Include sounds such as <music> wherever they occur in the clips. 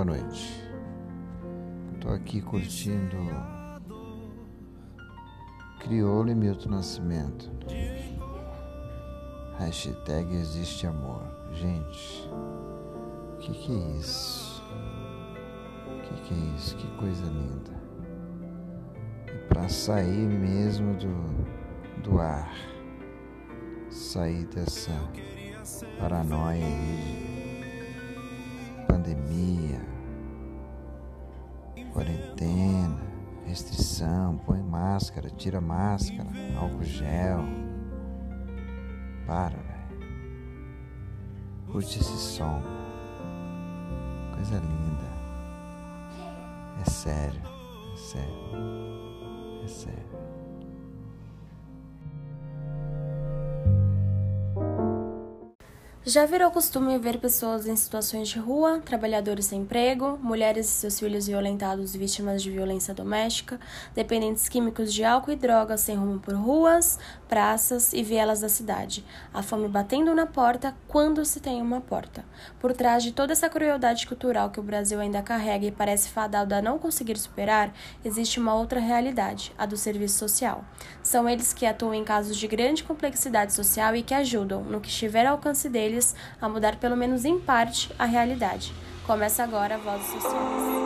boa noite. Tô aqui curtindo Crioulo e Milton Nascimento. Hashtag existe amor. Gente, o que, que é isso? O que, que é isso? Que coisa linda. É pra sair mesmo do, do ar. Sair dessa paranoia aí pandemia, quarentena, restrição, põe máscara, tira máscara, álcool gel. Para, velho. Curte esse som. Coisa linda. É sério, é sério, é sério. Já virou costume ver pessoas em situações de rua, trabalhadores sem emprego, mulheres e seus filhos violentados vítimas de violência doméstica, dependentes químicos de álcool e drogas sem rumo por ruas, praças e vielas da cidade, a fome batendo na porta quando se tem uma porta. Por trás de toda essa crueldade cultural que o Brasil ainda carrega e parece fadado a não conseguir superar, existe uma outra realidade, a do serviço social. São eles que atuam em casos de grande complexidade social e que ajudam, no que estiver ao alcance deles, a mudar pelo menos em parte a realidade. Começa agora a Vozes Sociais.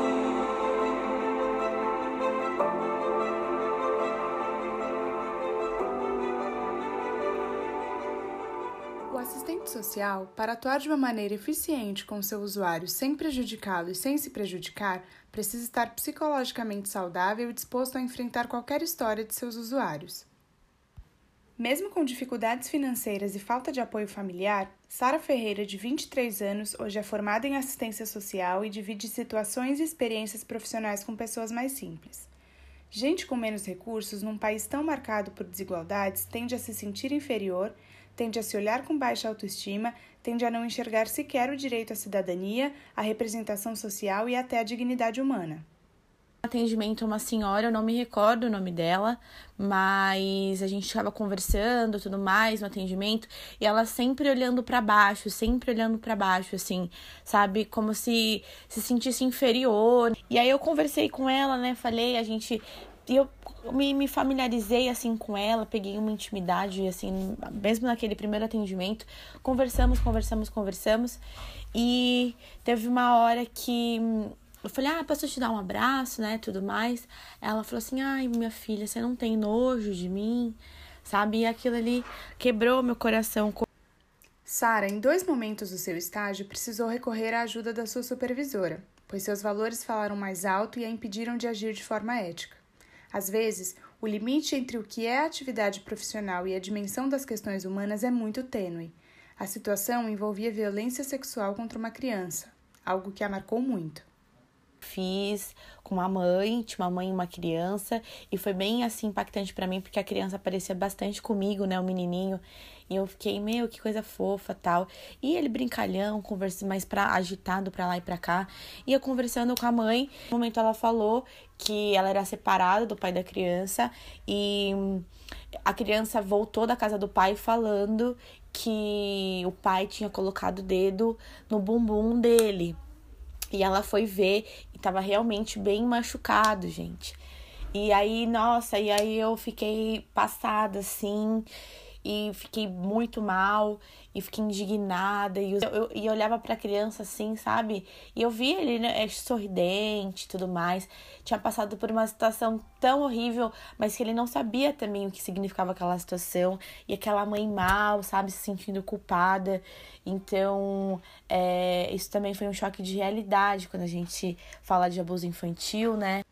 social, para atuar de uma maneira eficiente com seu usuário sem prejudicá-lo e sem se prejudicar, precisa estar psicologicamente saudável e disposto a enfrentar qualquer história de seus usuários. Mesmo com dificuldades financeiras e falta de apoio familiar, Sara Ferreira, de 23 anos, hoje é formada em assistência social e divide situações e experiências profissionais com pessoas mais simples. Gente com menos recursos, num país tão marcado por desigualdades, tende a se sentir inferior tende a se olhar com baixa autoestima, tende a não enxergar sequer o direito à cidadania, à representação social e até à dignidade humana. Atendimento uma senhora, eu não me recordo o nome dela, mas a gente estava conversando, tudo mais no atendimento, e ela sempre olhando para baixo, sempre olhando para baixo, assim, sabe, como se se sentisse inferior. E aí eu conversei com ela, né, falei, a gente e eu me, me familiarizei assim com ela, peguei uma intimidade assim, mesmo naquele primeiro atendimento, conversamos, conversamos, conversamos. E teve uma hora que eu falei: "Ah, posso te dar um abraço, né, tudo mais?". Ela falou assim: "Ai, minha filha, você não tem nojo de mim?". Sabe? E aquilo ali quebrou meu coração. Sara, em dois momentos do seu estágio, precisou recorrer à ajuda da sua supervisora, pois seus valores falaram mais alto e a impediram de agir de forma ética. Às vezes, o limite entre o que é a atividade profissional e a dimensão das questões humanas é muito tênue. A situação envolvia violência sexual contra uma criança, algo que a marcou muito. Fiz com uma mãe, tinha uma mãe e uma criança, e foi bem assim impactante para mim porque a criança aparecia bastante comigo, né, o menininho, e eu fiquei, meu, que coisa fofa, tal. E ele brincalhão, conversa mais para agitado para lá e para cá. E eu conversando com a mãe, no momento ela falou que ela era separada do pai da criança e a criança voltou da casa do pai falando que o pai tinha colocado o dedo no bumbum dele. E ela foi ver tava realmente bem machucado, gente. E aí, nossa, e aí eu fiquei passada assim e fiquei muito mal e fiquei indignada e eu, eu, eu olhava para a criança assim, sabe? E eu via ele né, sorridente e tudo mais. Tinha passado por uma situação tão horrível, mas que ele não sabia também o que significava aquela situação e aquela mãe mal, sabe, se sentindo culpada. Então, é, isso também foi um choque de realidade quando a gente fala de abuso infantil, né?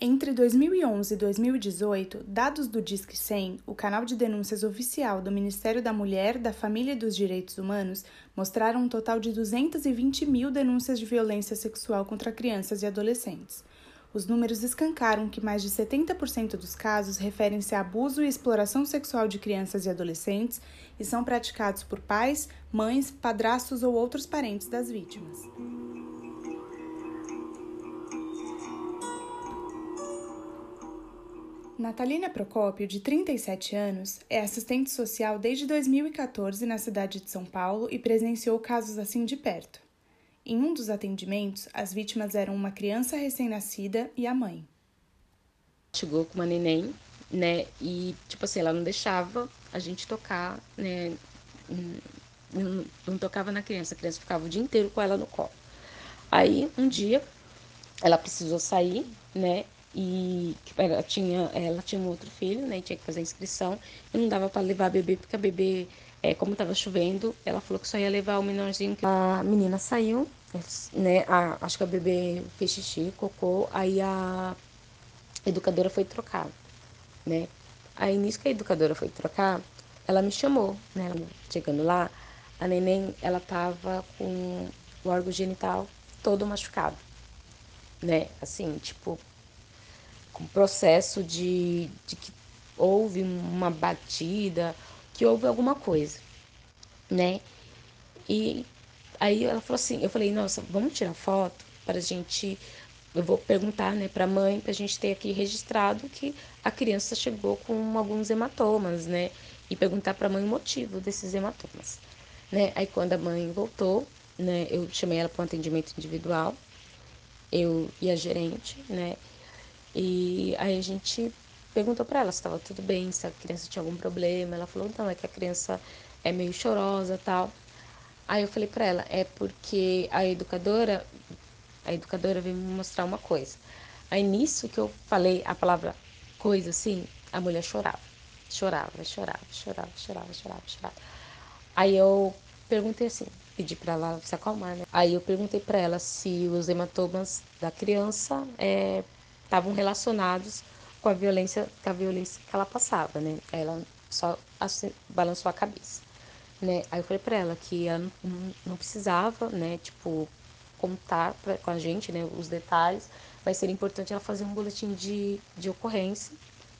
Entre 2011 e 2018, dados do Disque 100, o canal de denúncias oficial do Ministério da Mulher, da Família e dos Direitos Humanos, mostraram um total de 220 mil denúncias de violência sexual contra crianças e adolescentes. Os números escancaram que mais de 70% dos casos referem-se a abuso e exploração sexual de crianças e adolescentes e são praticados por pais, mães, padrastos ou outros parentes das vítimas. Natalina Procópio, de 37 anos, é assistente social desde 2014 na cidade de São Paulo e presenciou casos assim de perto. Em um dos atendimentos, as vítimas eram uma criança recém-nascida e a mãe. Chegou com uma neném, né? E, tipo assim, ela não deixava a gente tocar, né? Não, não tocava na criança, a criança ficava o dia inteiro com ela no colo. Aí, um dia, ela precisou sair, né? E ela tinha, ela tinha um outro filho, né? Tinha que fazer a inscrição. E não dava para levar a bebê, porque a bebê, é, como estava chovendo, ela falou que só ia levar o menorzinho. A menina saiu, né? A, acho que a bebê fez xixi, cocô. Aí a educadora foi trocar, né? Aí nisso que a educadora foi trocar, ela me chamou, né? Chegando lá, a neném, ela tava com o órgão genital todo machucado, né? Assim, tipo, processo de, de que houve uma batida, que houve alguma coisa, né? E aí ela falou assim, eu falei, nossa, vamos tirar foto para a gente, eu vou perguntar, né, para a mãe, para a gente ter aqui registrado que a criança chegou com alguns hematomas, né? E perguntar para a mãe o motivo desses hematomas, né? Aí quando a mãe voltou, né, eu chamei ela para um atendimento individual, eu e a gerente, né? E aí a gente perguntou para ela se estava tudo bem, se a criança tinha algum problema. Ela falou: "Não, é que a criança é meio chorosa, tal". Aí eu falei para ela: "É porque a educadora, a educadora veio me mostrar uma coisa". Aí nisso que eu falei a palavra coisa assim, a mulher chorava. Chorava, chorava, chorava, chorava, chorava, chorava. Aí eu perguntei assim, pedi para ela se acalmar, né? Aí eu perguntei para ela se os hematomas da criança estavam relacionados com a violência, com a violência que ela passava, né? Ela só assim, balançou a cabeça, né? Aí eu falei para ela que ela não, não, precisava, né? Tipo contar pra, com a gente, né? Os detalhes. Vai ser importante ela fazer um boletim de, de ocorrência,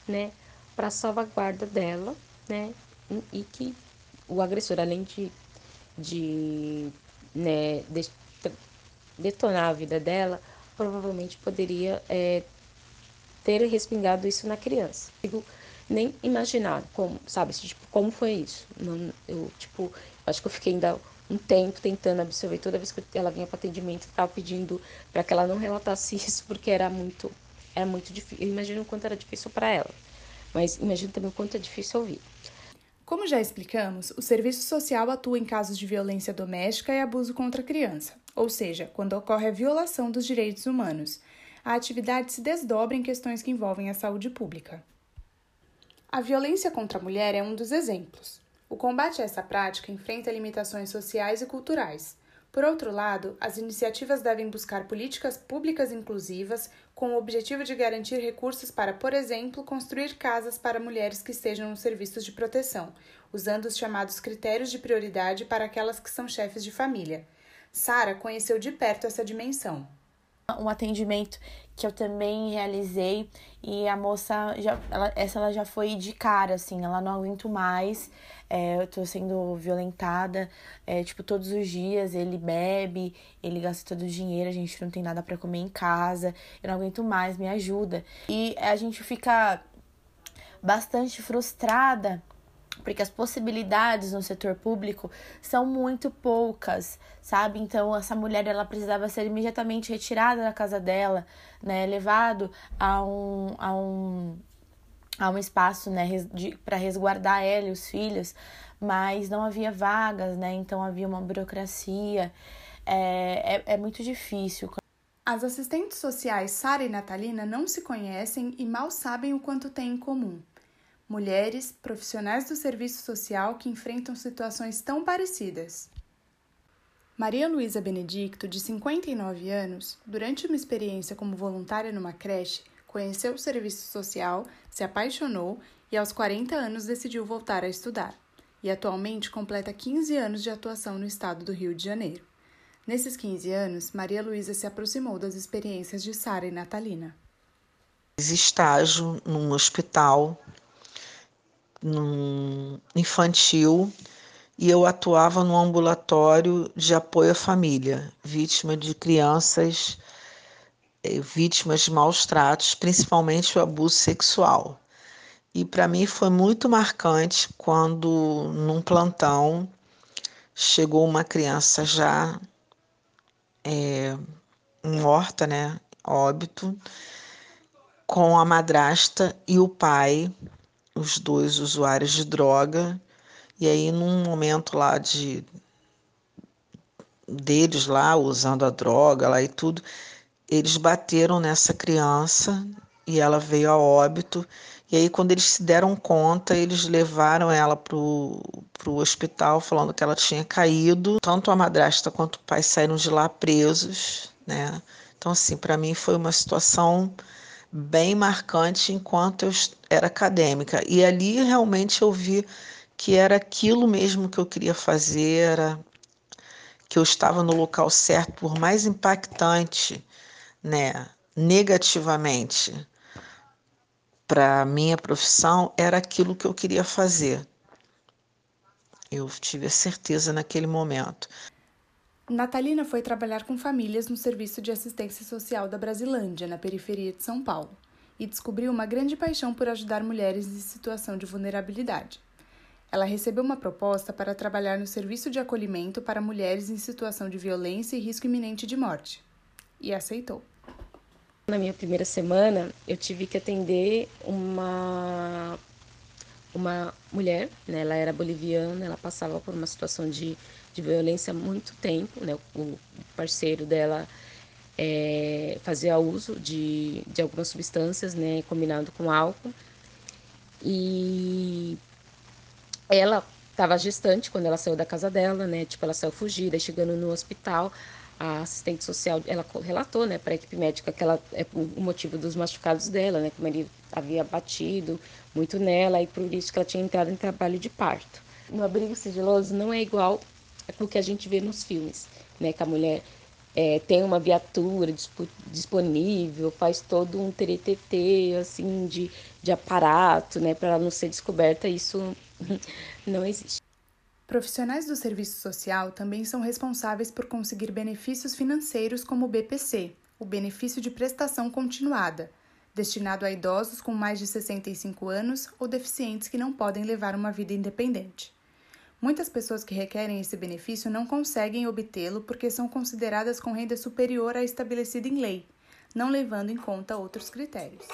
né? Para salvaguarda dela, né? E que o agressor, além de, de né, de, detonar a vida dela, provavelmente poderia é, ter respingado isso na criança. Eu nem imaginar como, sabe, tipo, como foi isso. Não, eu, tipo, acho que eu fiquei ainda um tempo tentando absorver. Toda vez que ela vinha para atendimento, ficava pedindo para que ela não relatasse <laughs> isso, porque era muito, era muito difícil. Eu imagino o quanto era difícil para ela, mas imagino também o quanto é difícil ouvir. Como já explicamos, o serviço social atua em casos de violência doméstica e abuso contra a criança, ou seja, quando ocorre a violação dos direitos humanos. A atividade se desdobra em questões que envolvem a saúde pública. A violência contra a mulher é um dos exemplos. O combate a essa prática enfrenta limitações sociais e culturais. Por outro lado, as iniciativas devem buscar políticas públicas inclusivas com o objetivo de garantir recursos para, por exemplo, construir casas para mulheres que estejam nos serviços de proteção, usando os chamados critérios de prioridade para aquelas que são chefes de família. Sara conheceu de perto essa dimensão. Um atendimento que eu também realizei e a moça já ela, essa ela já foi de cara assim, ela não aguento mais é, eu tô sendo violentada, é, tipo, todos os dias ele bebe, ele gasta todo o dinheiro, a gente não tem nada para comer em casa, eu não aguento mais, me ajuda. E a gente fica bastante frustrada porque as possibilidades no setor público são muito poucas, sabe? Então essa mulher ela precisava ser imediatamente retirada da casa dela, né, levado a um, a um a um espaço né, para resguardar ela e os filhos, mas não havia vagas, né? Então havia uma burocracia. É, é, é muito difícil. As assistentes sociais Sara e Natalina não se conhecem e mal sabem o quanto têm em comum. Mulheres, profissionais do serviço social que enfrentam situações tão parecidas. Maria Luísa Benedicto, de 59 anos, durante uma experiência como voluntária numa creche, conheceu o serviço social, se apaixonou e aos 40 anos decidiu voltar a estudar. E atualmente completa 15 anos de atuação no estado do Rio de Janeiro. Nesses 15 anos, Maria Luísa se aproximou das experiências de Sara e Natalina. Estágio num hospital infantil e eu atuava no ambulatório de apoio à família, vítima de crianças é, vítimas de maus tratos, principalmente o abuso sexual. E para mim foi muito marcante quando, num plantão, chegou uma criança já é, morta, né? Óbito, com a madrasta e o pai, os dois usuários de droga. E aí, num momento lá de deles lá usando a droga lá e tudo, eles bateram nessa criança e ela veio a óbito. E aí, quando eles se deram conta, eles levaram ela para o hospital, falando que ela tinha caído. Tanto a madrasta quanto o pai saíram de lá presos, né? Então, assim, para mim foi uma situação bem marcante enquanto eu era acadêmica. E ali realmente eu vi que era aquilo mesmo que eu queria fazer, era que eu estava no local certo, por mais impactante, né, negativamente para minha profissão, era aquilo que eu queria fazer. Eu tive a certeza naquele momento. Natalina foi trabalhar com famílias no Serviço de Assistência Social da Brasilândia, na periferia de São Paulo, e descobriu uma grande paixão por ajudar mulheres em situação de vulnerabilidade. Ela recebeu uma proposta para trabalhar no Serviço de Acolhimento para Mulheres em Situação de Violência e Risco Iminente de Morte, e aceitou. Na minha primeira semana, eu tive que atender uma uma mulher, né? Ela era boliviana, ela passava por uma situação de, de violência há muito tempo, né? O parceiro dela é, fazia uso de, de algumas substâncias, né? Combinado com álcool. E ela estava gestante quando ela saiu da casa dela, né? Tipo, ela saiu fugida, chegando no hospital, a assistente social, ela relatou, né, para a equipe médica que ela é o motivo dos machucados dela, né, como ele havia batido muito nela e por isso que ela tinha entrado em trabalho de parto. No abrigo sigiloso não é igual o que a gente vê nos filmes, né, que a mulher é, tem uma viatura disponível, faz todo um teretetê, assim, de, de aparato, né, para ela não ser descoberta, isso <laughs> não existe. Profissionais do serviço social também são responsáveis por conseguir benefícios financeiros como o BPC, o Benefício de Prestação Continuada, destinado a idosos com mais de 65 anos ou deficientes que não podem levar uma vida independente. Muitas pessoas que requerem esse benefício não conseguem obtê-lo porque são consideradas com renda superior à estabelecida em lei, não levando em conta outros critérios.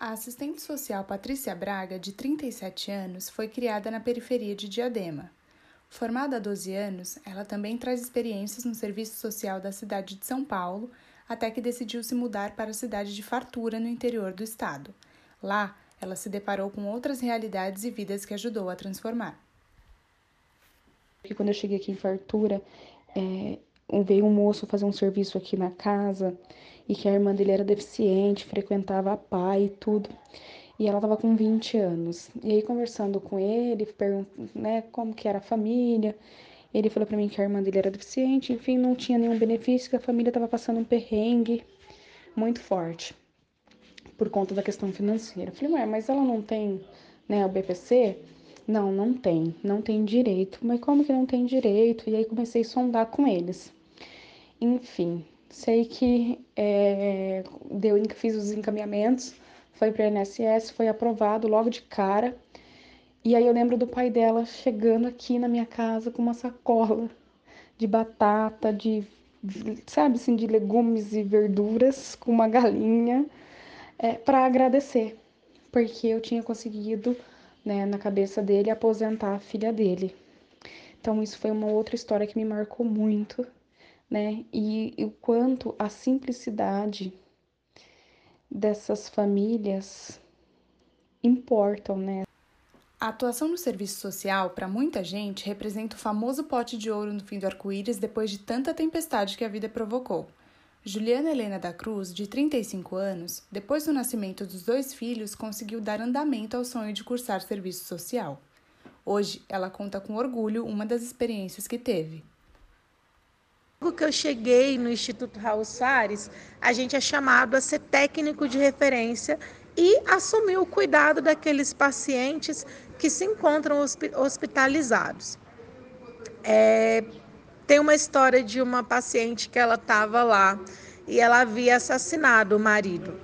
A assistente social Patrícia Braga, de 37 anos, foi criada na periferia de Diadema. Formada há 12 anos, ela também traz experiências no serviço social da cidade de São Paulo, até que decidiu se mudar para a cidade de Fartura, no interior do estado. Lá, ela se deparou com outras realidades e vidas que ajudou a transformar. Quando eu cheguei aqui em Fartura, é, veio um moço fazer um serviço aqui na casa e que a irmã dele era deficiente, frequentava a pai e tudo. E ela estava com 20 anos. E aí conversando com ele, perguntando, né, como que era a família. Ele falou para mim que a irmã dele era deficiente, enfim, não tinha nenhum benefício, que a família estava passando um perrengue muito forte por conta da questão financeira. Eu falei, ué, mas ela não tem, né, o BPC? Não, não tem, não tem direito. Mas como que não tem direito? E aí comecei a sondar com eles. Enfim, Sei que é, deu, fiz os encaminhamentos, foi para a INSS, foi aprovado logo de cara. E aí eu lembro do pai dela chegando aqui na minha casa com uma sacola de batata, de sabe assim, de legumes e verduras com uma galinha é, para agradecer, porque eu tinha conseguido, né, na cabeça dele aposentar a filha dele. Então isso foi uma outra história que me marcou muito né? E, e o quanto a simplicidade dessas famílias importam, né? A atuação no serviço social, para muita gente, representa o famoso pote de ouro no fim do arco-íris depois de tanta tempestade que a vida provocou. Juliana Helena da Cruz, de 35 anos, depois do nascimento dos dois filhos, conseguiu dar andamento ao sonho de cursar serviço social. Hoje, ela conta com orgulho uma das experiências que teve. Logo que eu cheguei no Instituto Raul Soares, a gente é chamado a ser técnico de referência e assumir o cuidado daqueles pacientes que se encontram hospitalizados. É, tem uma história de uma paciente que ela estava lá e ela havia assassinado o marido.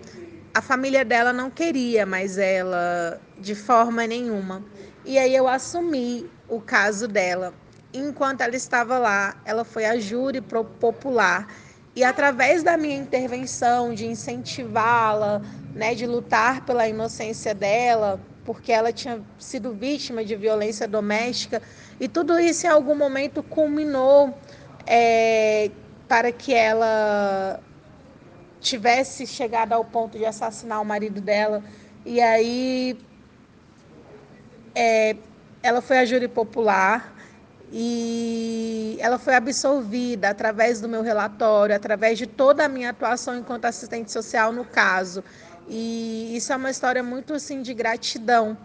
a família dela não queria mais ela de forma nenhuma. E aí eu assumi o caso dela. Enquanto ela estava lá, ela foi a júri popular e através da minha intervenção de incentivá-la, né, de lutar pela inocência dela, porque ela tinha sido vítima de violência doméstica, e tudo isso em algum momento culminou é, para que ela tivesse chegado ao ponto de assassinar o marido dela. E aí é, ela foi a júri popular e ela foi absolvida através do meu relatório, através de toda a minha atuação enquanto assistente social no caso. E isso é uma história muito assim de gratidão.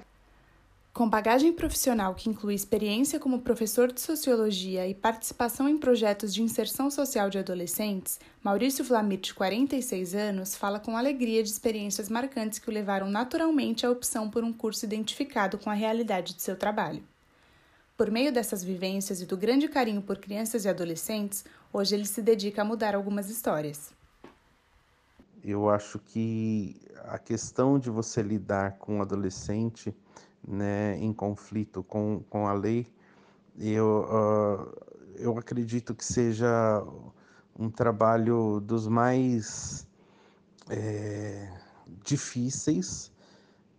Com bagagem profissional que inclui experiência como professor de sociologia e participação em projetos de inserção social de adolescentes, Maurício Flamir, de 46 anos, fala com alegria de experiências marcantes que o levaram naturalmente à opção por um curso identificado com a realidade de seu trabalho. Por meio dessas vivências e do grande carinho por crianças e adolescentes, hoje ele se dedica a mudar algumas histórias. Eu acho que a questão de você lidar com um adolescente né, em conflito com, com a lei, eu, uh, eu acredito que seja um trabalho dos mais é, difíceis,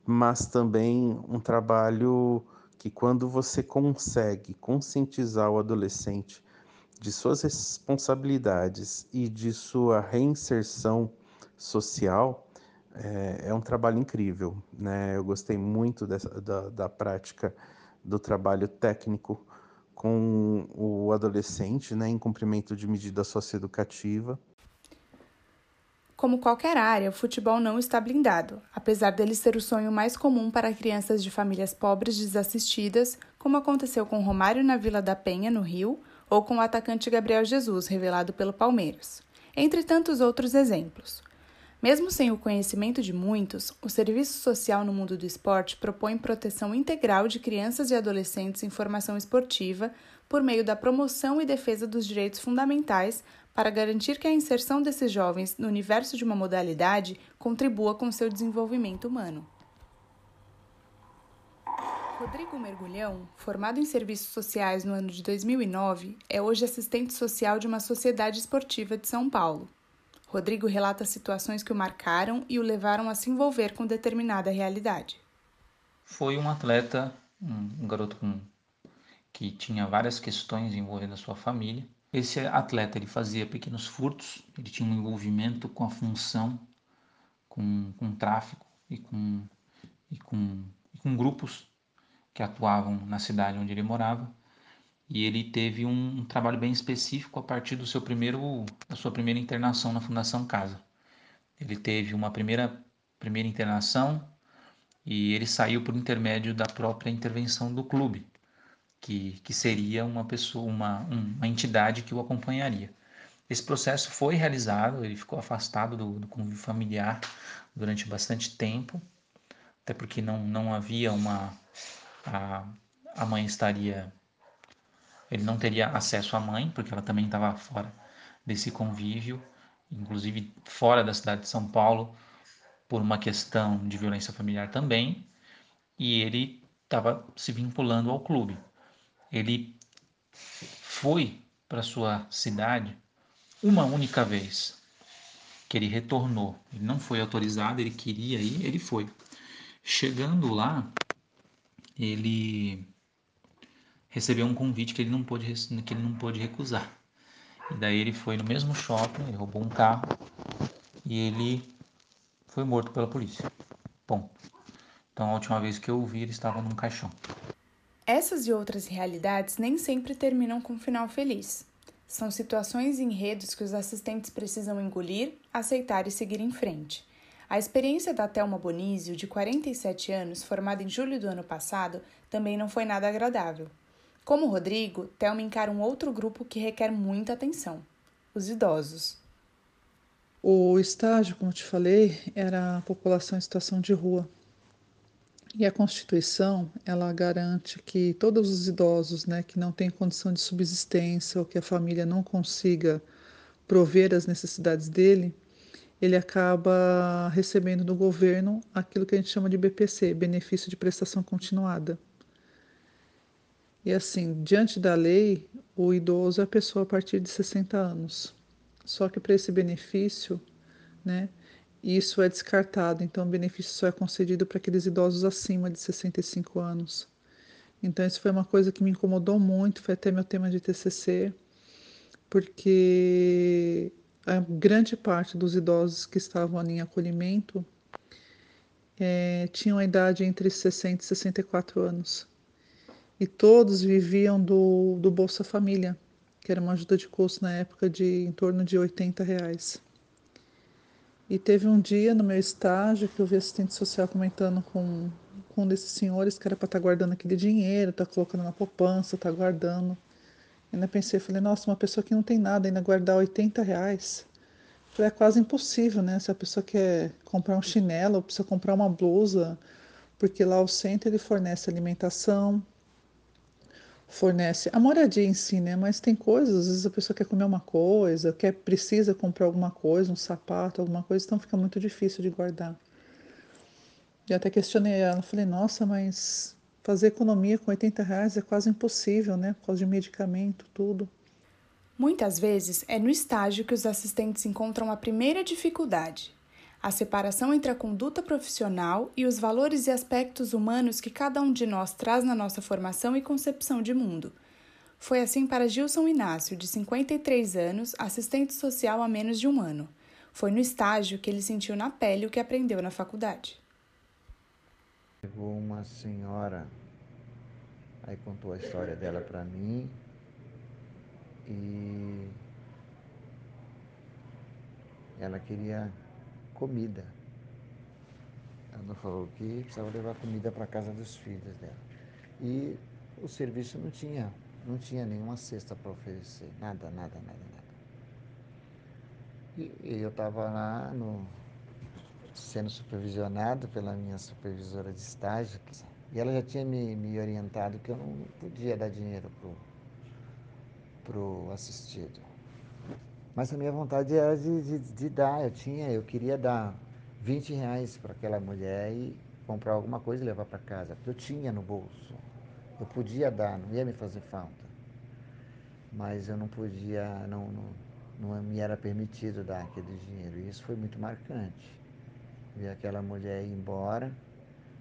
mas também um trabalho que, quando você consegue conscientizar o adolescente de suas responsabilidades e de sua reinserção social, é, é um trabalho incrível. Né? Eu gostei muito dessa, da, da prática do trabalho técnico com o adolescente, né, em cumprimento de medida socioeducativa. Como qualquer área, o futebol não está blindado, apesar dele ser o sonho mais comum para crianças de famílias pobres desassistidas, como aconteceu com Romário na Vila da Penha, no Rio, ou com o atacante Gabriel Jesus, revelado pelo Palmeiras, entre tantos outros exemplos. Mesmo sem o conhecimento de muitos, o serviço social no mundo do esporte propõe proteção integral de crianças e adolescentes em formação esportiva por meio da promoção e defesa dos direitos fundamentais para garantir que a inserção desses jovens no universo de uma modalidade contribua com seu desenvolvimento humano. Rodrigo Mergulhão, formado em serviços sociais no ano de 2009, é hoje assistente social de uma sociedade esportiva de São Paulo. Rodrigo relata situações que o marcaram e o levaram a se envolver com determinada realidade. Foi um atleta, um, garoto com, que tinha várias questões envolvendo a sua família. Esse atleta ele fazia pequenos furtos, ele tinha um envolvimento com a função, com, com tráfico e com, e com, e com grupos que atuavam na cidade onde ele morava e ele teve um, um, trabalho bem específico a partir do seu primeiro, da sua primeira internação na Fundação Casa. Ele teve uma primeira, primeira internação e ele saiu por intermédio da própria intervenção do clube, que, que seria uma pessoa, uma, uma entidade que o acompanharia. Esse processo foi realizado, ele ficou afastado do, do convívio familiar durante bastante tempo, até porque não, não havia uma. A, a mãe estaria ele não teria acesso à mãe, porque ela também estava fora desse convívio, inclusive fora da cidade de São Paulo, por uma questão de violência familiar também, e ele estava se vinculando ao clube. Ele foi para sua cidade uma única vez que ele retornou. Ele não foi autorizado, ele queria ir, ele foi. Chegando lá, ele recebeu um convite que ele não pôde, que ele não pôde recusar. E daí ele foi no mesmo shopping, ele roubou um carro e ele foi morto pela polícia. Bom, então a última vez que eu o vi ele estava num caixão. Essas e outras realidades nem sempre terminam com um final feliz. São situações e enredos que os assistentes precisam engolir, aceitar e seguir em frente. A experiência da Thelma Bonizio, de 47 anos, formada em julho do ano passado, também não foi nada agradável. Como Rodrigo, Thelma encara um outro grupo que requer muita atenção: os idosos. O estágio, como te falei, era a população em situação de rua. E a Constituição, ela garante que todos os idosos, né, que não têm condição de subsistência ou que a família não consiga prover as necessidades dele, ele acaba recebendo do governo aquilo que a gente chama de BPC, benefício de prestação continuada. E assim, diante da lei, o idoso é a pessoa a partir de 60 anos. Só que para esse benefício, né, isso é descartado, então o benefício só é concedido para aqueles idosos acima de 65 anos. Então isso foi uma coisa que me incomodou muito, foi até meu tema de TCC, porque a grande parte dos idosos que estavam ali em acolhimento é, tinham a idade entre 60 e 64 anos e todos viviam do, do Bolsa Família, que era uma ajuda de custo na época de em torno de 80 reais. E teve um dia no meu estágio que eu vi assistente social comentando com, com um desses senhores que era para estar tá guardando aquele dinheiro, tá colocando na poupança, tá guardando. Ainda pensei, falei, nossa, uma pessoa que não tem nada, ainda guardar 80 reais. Falei, é quase impossível, né? Se a pessoa quer comprar um chinelo, ou precisa comprar uma blusa, porque lá o centro ele fornece alimentação, fornece a moradia em si, né? Mas tem coisas, às vezes a pessoa quer comer uma coisa, quer precisa comprar alguma coisa, um sapato, alguma coisa, então fica muito difícil de guardar. E até questionei ela, falei, nossa, mas fazer economia com 80 reais é quase impossível, né? Por causa de medicamento, tudo. Muitas vezes é no estágio que os assistentes encontram a primeira dificuldade, a separação entre a conduta profissional e os valores e aspectos humanos que cada um de nós traz na nossa formação e concepção de mundo. Foi assim para Gilson Inácio, de 53 anos, assistente social há menos de um ano. Foi no estágio que ele sentiu na pele o que aprendeu na faculdade. Chegou uma senhora, aí contou a história dela para mim e ela queria comida. Ela falou que precisava levar comida para casa dos filhos dela. E o serviço não tinha, não tinha nenhuma cesta para oferecer, nada, nada, nada, nada. E, e eu estava lá no, sendo supervisionado pela minha supervisora de estágio, e ela já tinha me, me orientado que eu não podia dar dinheiro para o assistido. Mas a minha vontade era de, de, de dar, eu tinha, eu queria dar 20 reais para aquela mulher e comprar alguma coisa e levar para casa, porque eu tinha no bolso. Eu podia dar, não ia me fazer falta. Mas eu não podia, não, não, não me era permitido dar aquele dinheiro. E isso foi muito marcante. Ver aquela mulher ir embora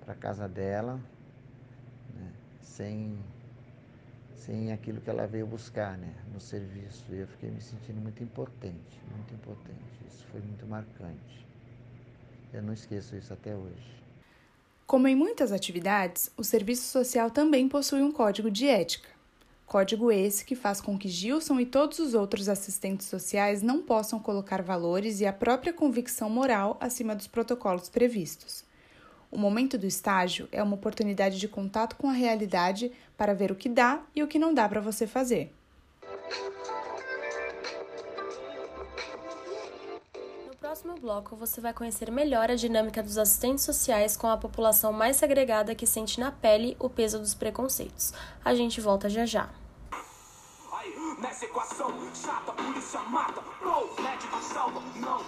para casa dela, né, sem sem aquilo que ela veio buscar né, no serviço. E eu fiquei me sentindo muito impotente, muito impotente. Isso foi muito marcante. Eu não esqueço isso até hoje. Como em muitas atividades, o serviço social também possui um código de ética. Código esse que faz com que Gilson e todos os outros assistentes sociais não possam colocar valores e a própria convicção moral acima dos protocolos previstos. O momento do estágio é uma oportunidade de contato com a realidade para ver o que dá e o que não dá para você fazer. No próximo bloco, você vai conhecer melhor a dinâmica dos assistentes sociais com a população mais segregada que sente na pele o peso dos preconceitos. A gente volta já já nessa equação. Chata, polícia mata, médico salva, não?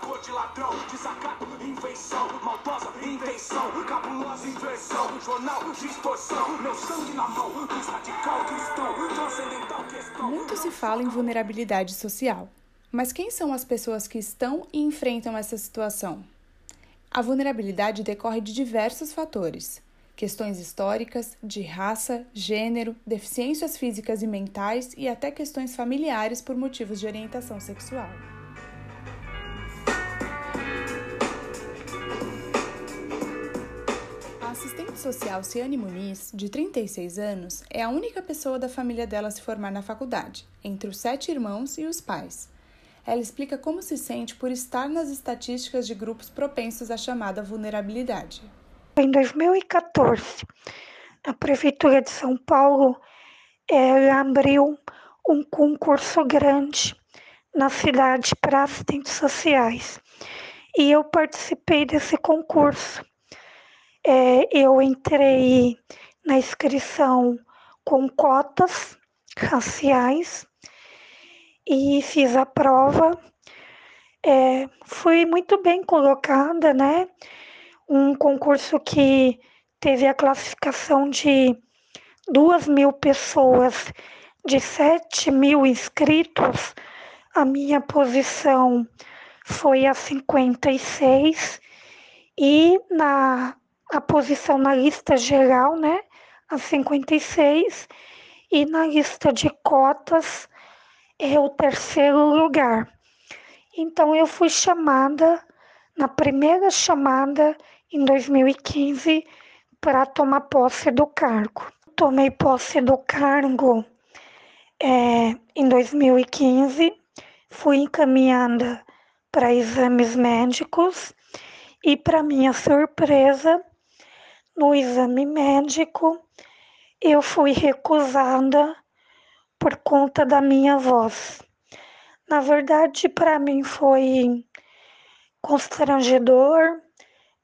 Cor de ladrão, desacato, invenção, maldosa, intenção, cabulosa inversão, jornal, distorção, meu sangue na mão, dos radical cristão, transcendental questão. Muito se fala em vulnerabilidade social, mas quem são as pessoas que estão e enfrentam essa situação? A vulnerabilidade decorre de diversos fatores questões históricas, de raça, gênero, deficiências físicas e mentais e até questões familiares por motivos de orientação sexual. A assistente social Ciane Muniz, de 36 anos, é a única pessoa da família dela a se formar na faculdade, entre os sete irmãos e os pais. Ela explica como se sente por estar nas estatísticas de grupos propensos à chamada vulnerabilidade em 2014, a Prefeitura de São Paulo é, abriu um concurso grande na cidade para assistentes sociais. E eu participei desse concurso. É, eu entrei na inscrição com cotas raciais e fiz a prova. É, fui muito bem colocada, né? Um concurso que teve a classificação de duas mil pessoas, de sete mil inscritos, a minha posição foi a 56 e na a posição na lista geral, né, a 56 e na lista de cotas é o terceiro lugar. Então eu fui chamada na primeira chamada em 2015 para tomar posse do cargo. Tomei posse do cargo é, em 2015, fui encaminhada para exames médicos e, para minha surpresa, no exame médico eu fui recusada por conta da minha voz. Na verdade, para mim foi constrangedor.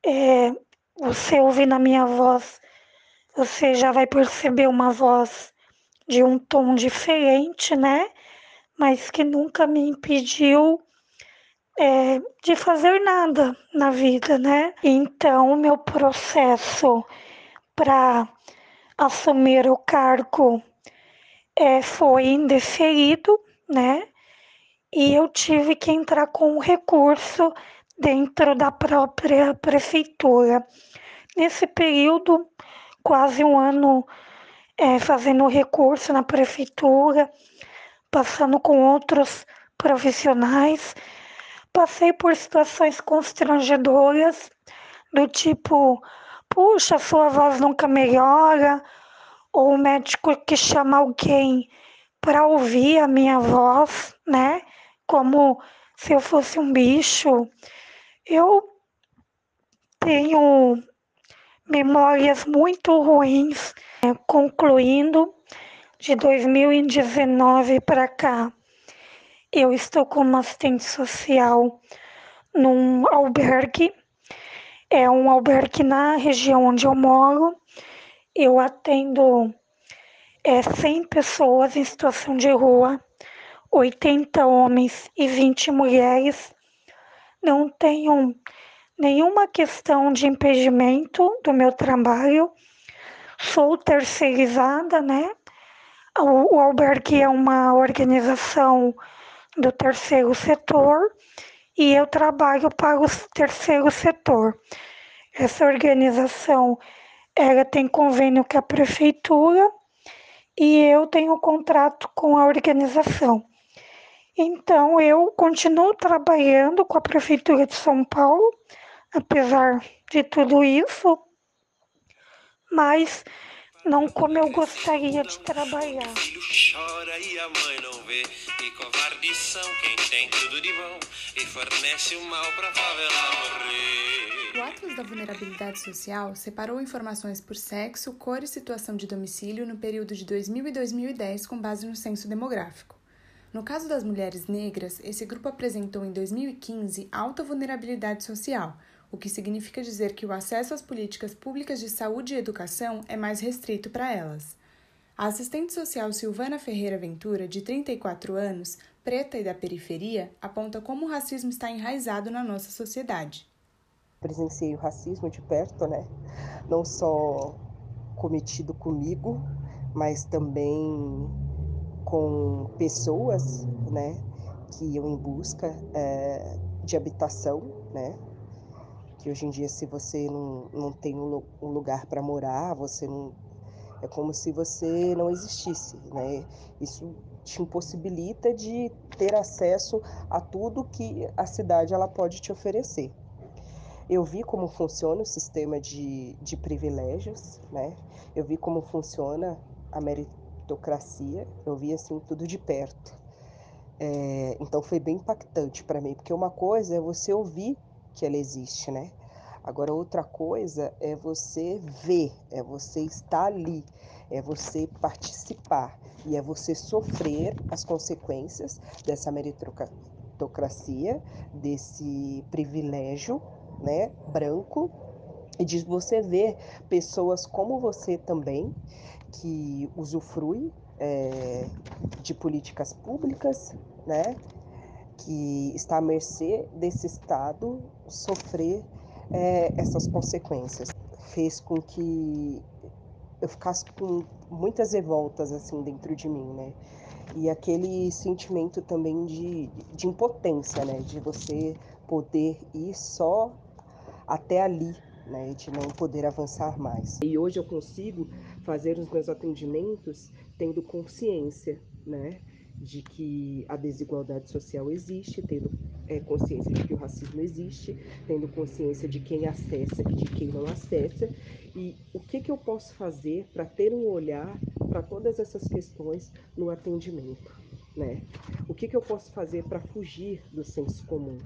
É, você ouvir na minha voz, você já vai perceber uma voz de um tom diferente, né? Mas que nunca me impediu é, de fazer nada na vida, né? Então, o meu processo para assumir o cargo é, foi indeferido, né? E eu tive que entrar com um recurso dentro da própria prefeitura. Nesse período, quase um ano é, fazendo recurso na prefeitura, passando com outros profissionais. Passei por situações constrangedoras, do tipo, puxa, sua voz nunca melhora, ou o médico que chama alguém para ouvir a minha voz, né? Como se eu fosse um bicho. Eu tenho memórias muito ruins é, concluindo, de 2019 para cá, eu estou como assistente social num albergue. É um albergue na região onde eu moro. Eu atendo é, 100 pessoas em situação de rua, 80 homens e 20 mulheres. Não tenho nenhuma questão de impedimento do meu trabalho sou terceirizada, né? O, o albergue é uma organização do terceiro setor e eu trabalho para o terceiro setor. Essa organização ela tem convênio com a prefeitura e eu tenho contrato com a organização. Então eu continuo trabalhando com a prefeitura de São Paulo, apesar de tudo isso, mas não como eu gostaria de trabalhar. O filho chora e a mãe não vê, e covardes são quem tem tudo de bom e fornece o mal pra favela morrer. O Atlas da Vulnerabilidade Social separou informações por sexo, cor e situação de domicílio no período de 2000 e 2010 com base no censo demográfico. No caso das mulheres negras, esse grupo apresentou em 2015 alta vulnerabilidade social, o que significa dizer que o acesso às políticas públicas de saúde e educação é mais restrito para elas. A assistente social Silvana Ferreira Ventura, de 34 anos, preta e da periferia, aponta como o racismo está enraizado na nossa sociedade. Presenciei o racismo de perto, né? Não só cometido comigo, mas também com pessoas, né, que iam em busca é, de habitação, né, que hoje em dia se você não, não tem um, lugar para morar, você não é como se você não existisse, né? Isso te impossibilita de ter acesso a tudo que a cidade ela pode te oferecer. Eu vi como funciona o sistema de, de privilégios, né? Eu vi como funciona a meritocracia, eu vi assim tudo de perto. É, então foi bem impactante para mim, porque uma coisa é você ouvir que ela existe, né? Agora, outra coisa é você ver, é você estar ali, é você participar e é você sofrer as consequências dessa meritocracia, desse privilégio, né, branco, e de você ver pessoas como você também, que usufrui é, de políticas públicas, né, que está à mercê desse Estado sofrer é, essas consequências. Fez com que eu ficasse com muitas revoltas assim dentro de mim, né? E aquele sentimento também de, de impotência, né? De você poder ir só até ali, né? De não poder avançar mais. E hoje eu consigo fazer os meus atendimentos tendo consciência, né? De que a desigualdade social existe, tendo é, consciência de que o racismo existe, tendo consciência de quem acessa e de quem não acessa, e o que, que eu posso fazer para ter um olhar para todas essas questões no atendimento, né? O que, que eu posso fazer para fugir do senso comum?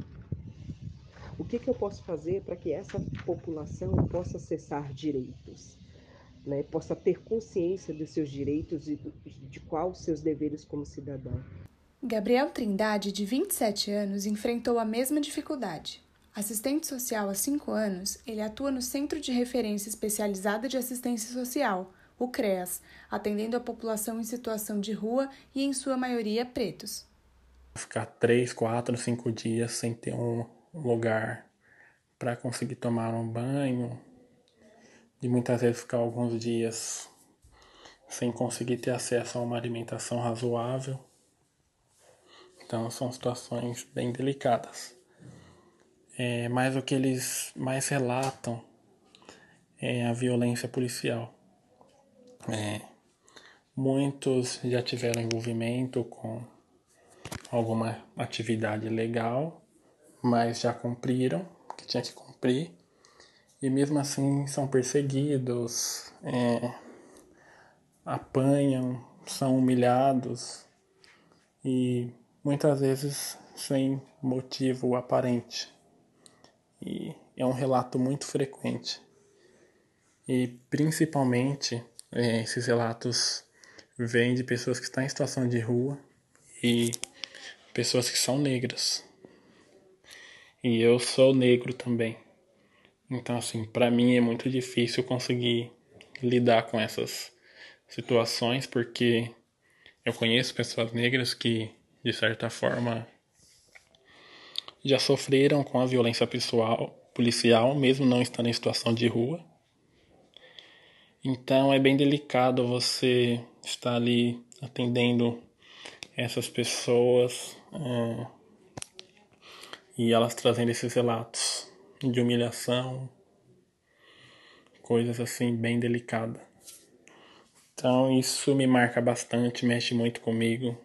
O que, que eu posso fazer para que essa população possa acessar direitos? Né, possa ter consciência dos seus direitos e de quais os seus deveres como cidadão. Gabriel Trindade, de 27 anos, enfrentou a mesma dificuldade. Assistente social há cinco anos, ele atua no Centro de Referência Especializada de Assistência Social, o CREAS, atendendo a população em situação de rua e, em sua maioria, pretos. Ficar três, quatro, cinco dias sem ter um lugar para conseguir tomar um banho, e muitas vezes ficar alguns dias sem conseguir ter acesso a uma alimentação razoável então são situações bem delicadas. É, mas o que eles mais relatam é a violência policial. É, muitos já tiveram envolvimento com alguma atividade legal, mas já cumpriram que tinha que cumprir e mesmo assim são perseguidos, é, apanham, são humilhados e muitas vezes sem motivo aparente. E é um relato muito frequente. E principalmente é, esses relatos vêm de pessoas que estão em situação de rua e pessoas que são negras. E eu sou negro também. Então assim, para mim é muito difícil conseguir lidar com essas situações porque eu conheço pessoas negras que de certa forma, já sofreram com a violência pessoal, policial, mesmo não estando em situação de rua. Então é bem delicado você estar ali atendendo essas pessoas é, e elas trazendo esses relatos de humilhação, coisas assim bem delicadas. Então isso me marca bastante, mexe muito comigo.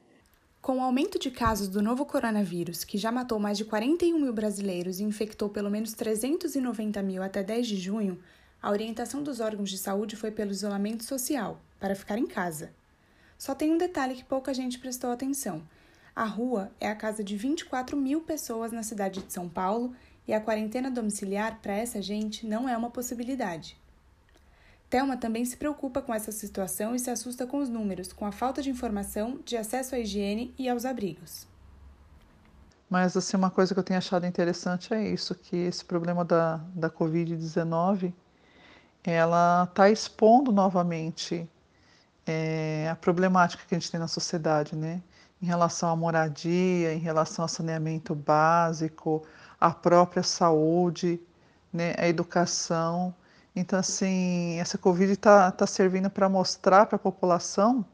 Com o aumento de casos do novo coronavírus, que já matou mais de 41 mil brasileiros e infectou pelo menos 390 mil até 10 de junho, a orientação dos órgãos de saúde foi pelo isolamento social, para ficar em casa. Só tem um detalhe que pouca gente prestou atenção. A rua é a casa de 24 mil pessoas na cidade de São Paulo e a quarentena domiciliar para essa gente não é uma possibilidade. Thelma também se preocupa com essa situação e se assusta com os números, com a falta de informação, de acesso à higiene e aos abrigos. Mas assim, uma coisa que eu tenho achado interessante é isso, que esse problema da, da Covid-19, ela está expondo novamente é, a problemática que a gente tem na sociedade, né? Em relação à moradia, em relação ao saneamento básico, à própria saúde, né? a educação. Então, assim, essa Covid está tá servindo para mostrar para a população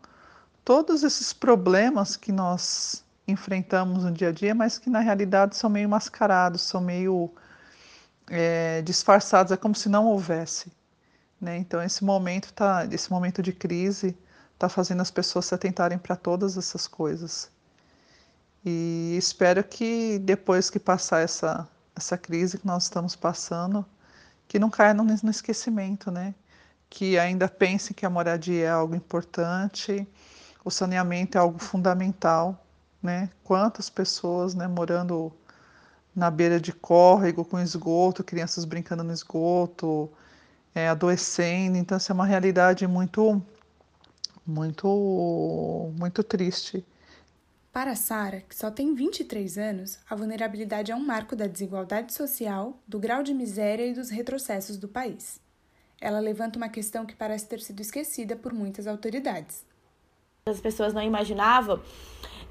todos esses problemas que nós enfrentamos no dia a dia, mas que na realidade são meio mascarados, são meio é, disfarçados, é como se não houvesse. Né? Então, esse momento, tá, esse momento de crise está fazendo as pessoas se atentarem para todas essas coisas. E espero que depois que passar essa, essa crise que nós estamos passando, que não caia no, no esquecimento, né? Que ainda pense que a moradia é algo importante, o saneamento é algo fundamental, né? Quantas pessoas, né, morando na beira de córrego com esgoto, crianças brincando no esgoto, é, adoecendo. Então, essa é uma realidade muito, muito, muito triste. Para Sara, que só tem 23 anos, a vulnerabilidade é um marco da desigualdade social, do grau de miséria e dos retrocessos do país. Ela levanta uma questão que parece ter sido esquecida por muitas autoridades. As pessoas não imaginavam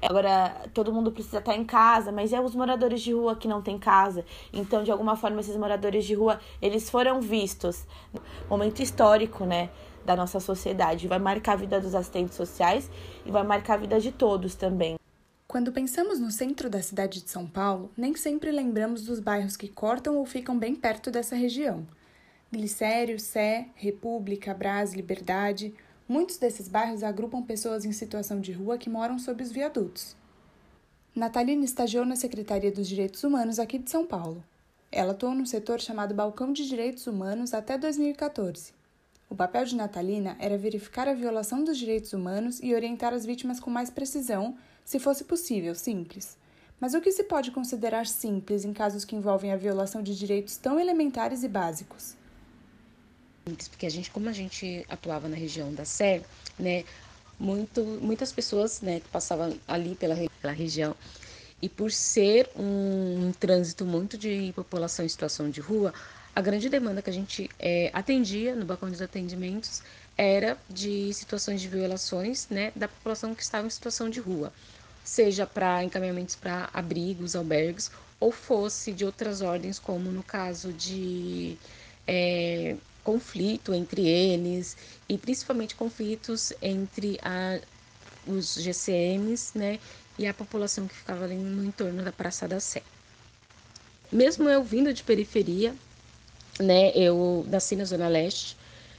Agora, todo mundo precisa estar em casa, mas é os moradores de rua que não têm casa. Então, de alguma forma, esses moradores de rua, eles foram vistos. Momento histórico, né? Da nossa sociedade. Vai marcar a vida dos assistentes sociais e vai marcar a vida de todos também. Quando pensamos no centro da cidade de São Paulo, nem sempre lembramos dos bairros que cortam ou ficam bem perto dessa região. Glicério, Sé, República, Brás, Liberdade, Muitos desses bairros agrupam pessoas em situação de rua que moram sob os viadutos. Natalina estagiou na Secretaria dos Direitos Humanos aqui de São Paulo. Ela atuou num setor chamado Balcão de Direitos Humanos até 2014. O papel de Natalina era verificar a violação dos direitos humanos e orientar as vítimas com mais precisão, se fosse possível, simples. Mas o que se pode considerar simples em casos que envolvem a violação de direitos tão elementares e básicos? porque a gente, como a gente atuava na região da Sé, né, muito, muitas pessoas, né, passavam ali pela, pela região e por ser um, um, trânsito muito de população em situação de rua, a grande demanda que a gente é, atendia no balcão dos atendimentos era de situações de violações, né, da população que estava em situação de rua, seja para encaminhamentos para abrigos, albergues, ou fosse de outras ordens, como no caso de é, conflito entre eles e principalmente conflitos entre a, os GCMs né, e a população que ficava ali no entorno da Praça da Sé. Mesmo eu vindo de periferia, né, eu nasci na Zona Leste,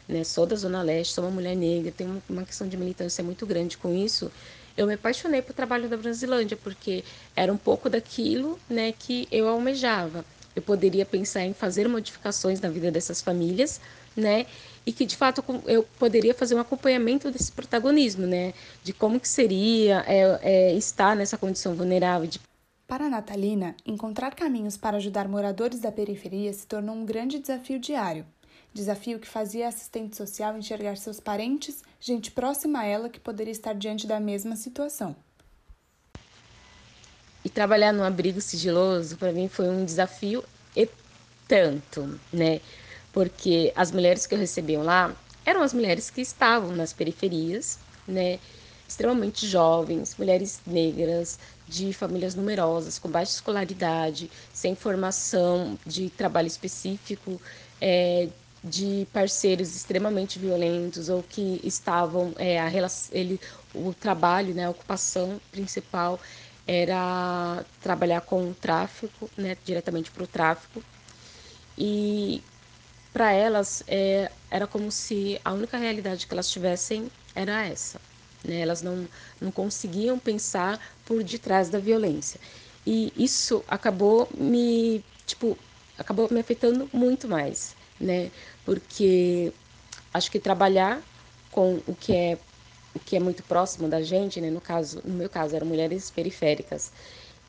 né, sou da Zona Leste, sou uma mulher negra, tenho uma questão de militância muito grande com isso. Eu me apaixonei pelo trabalho da Brasilândia, porque era um pouco daquilo né, que eu almejava eu poderia pensar em fazer modificações na vida dessas famílias, né? E que de fato eu poderia fazer um acompanhamento desse protagonismo, né? De como que seria é, é, estar nessa condição vulnerável. De... Para Natalina, encontrar caminhos para ajudar moradores da periferia se tornou um grande desafio diário. Desafio que fazia a assistente social enxergar seus parentes, gente próxima a ela que poderia estar diante da mesma situação. E trabalhar num abrigo sigiloso, para mim, foi um desafio e tanto, né? Porque as mulheres que eu recebiam lá eram as mulheres que estavam nas periferias, né? Extremamente jovens, mulheres negras, de famílias numerosas, com baixa escolaridade, sem formação de trabalho específico, é, de parceiros extremamente violentos ou que estavam é, a, ele, o trabalho, né, a ocupação principal era trabalhar com o tráfico, né, diretamente para o tráfico. E para elas é, era como se a única realidade que elas tivessem era essa. Né? Elas não, não conseguiam pensar por detrás da violência. E isso acabou me, tipo, acabou me afetando muito mais, né? Porque acho que trabalhar com o que é o que é muito próximo da gente, né? No caso, no meu caso, eram mulheres periféricas.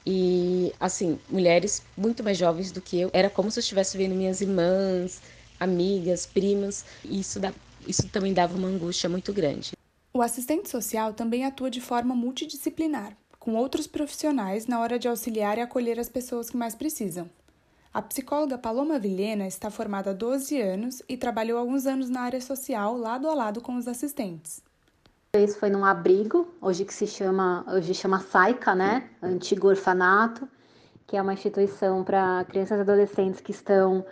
E assim, mulheres muito mais jovens do que eu. Era como se eu estivesse vendo minhas irmãs, amigas, primas. E isso, dá, isso também dava uma angústia muito grande. O assistente social também atua de forma multidisciplinar, com outros profissionais na hora de auxiliar e acolher as pessoas que mais precisam. A psicóloga Paloma Vilhena está formada há 12 anos e trabalhou alguns anos na área social lado a lado com os assistentes vez foi num abrigo, hoje que se chama, hoje chama Saica, né? Antigo orfanato, que é uma instituição para crianças e adolescentes que estão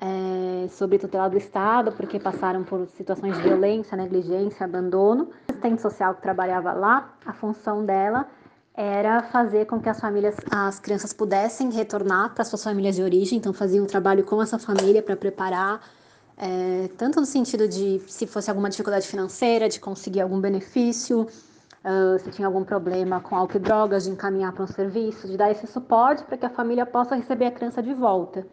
é, sob tutela do Estado, porque passaram por situações de violência, negligência, abandono. A assistente social que trabalhava lá, a função dela era fazer com que as famílias, as crianças pudessem retornar para suas famílias de origem, então fazia um trabalho com essa família para preparar é, tanto no sentido de se fosse alguma dificuldade financeira, de conseguir algum benefício, uh, se tinha algum problema com álcool e drogas, de encaminhar para um serviço, de dar esse suporte para que a família possa receber a criança de volta.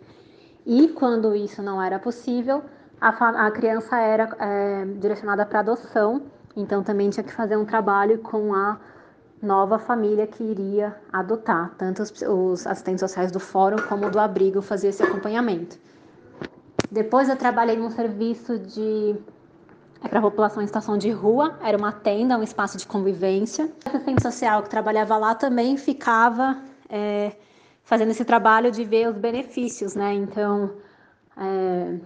E quando isso não era possível, a, a criança era é, direcionada para adoção, então também tinha que fazer um trabalho com a nova família que iria adotar. Tanto os, os assistentes sociais do fórum como do abrigo faziam esse acompanhamento. Depois eu trabalhei num serviço de é para a população em situação de rua, era uma tenda, um espaço de convivência. O assistente social que trabalhava lá também ficava é, fazendo esse trabalho de ver os benefícios, né? Então, é,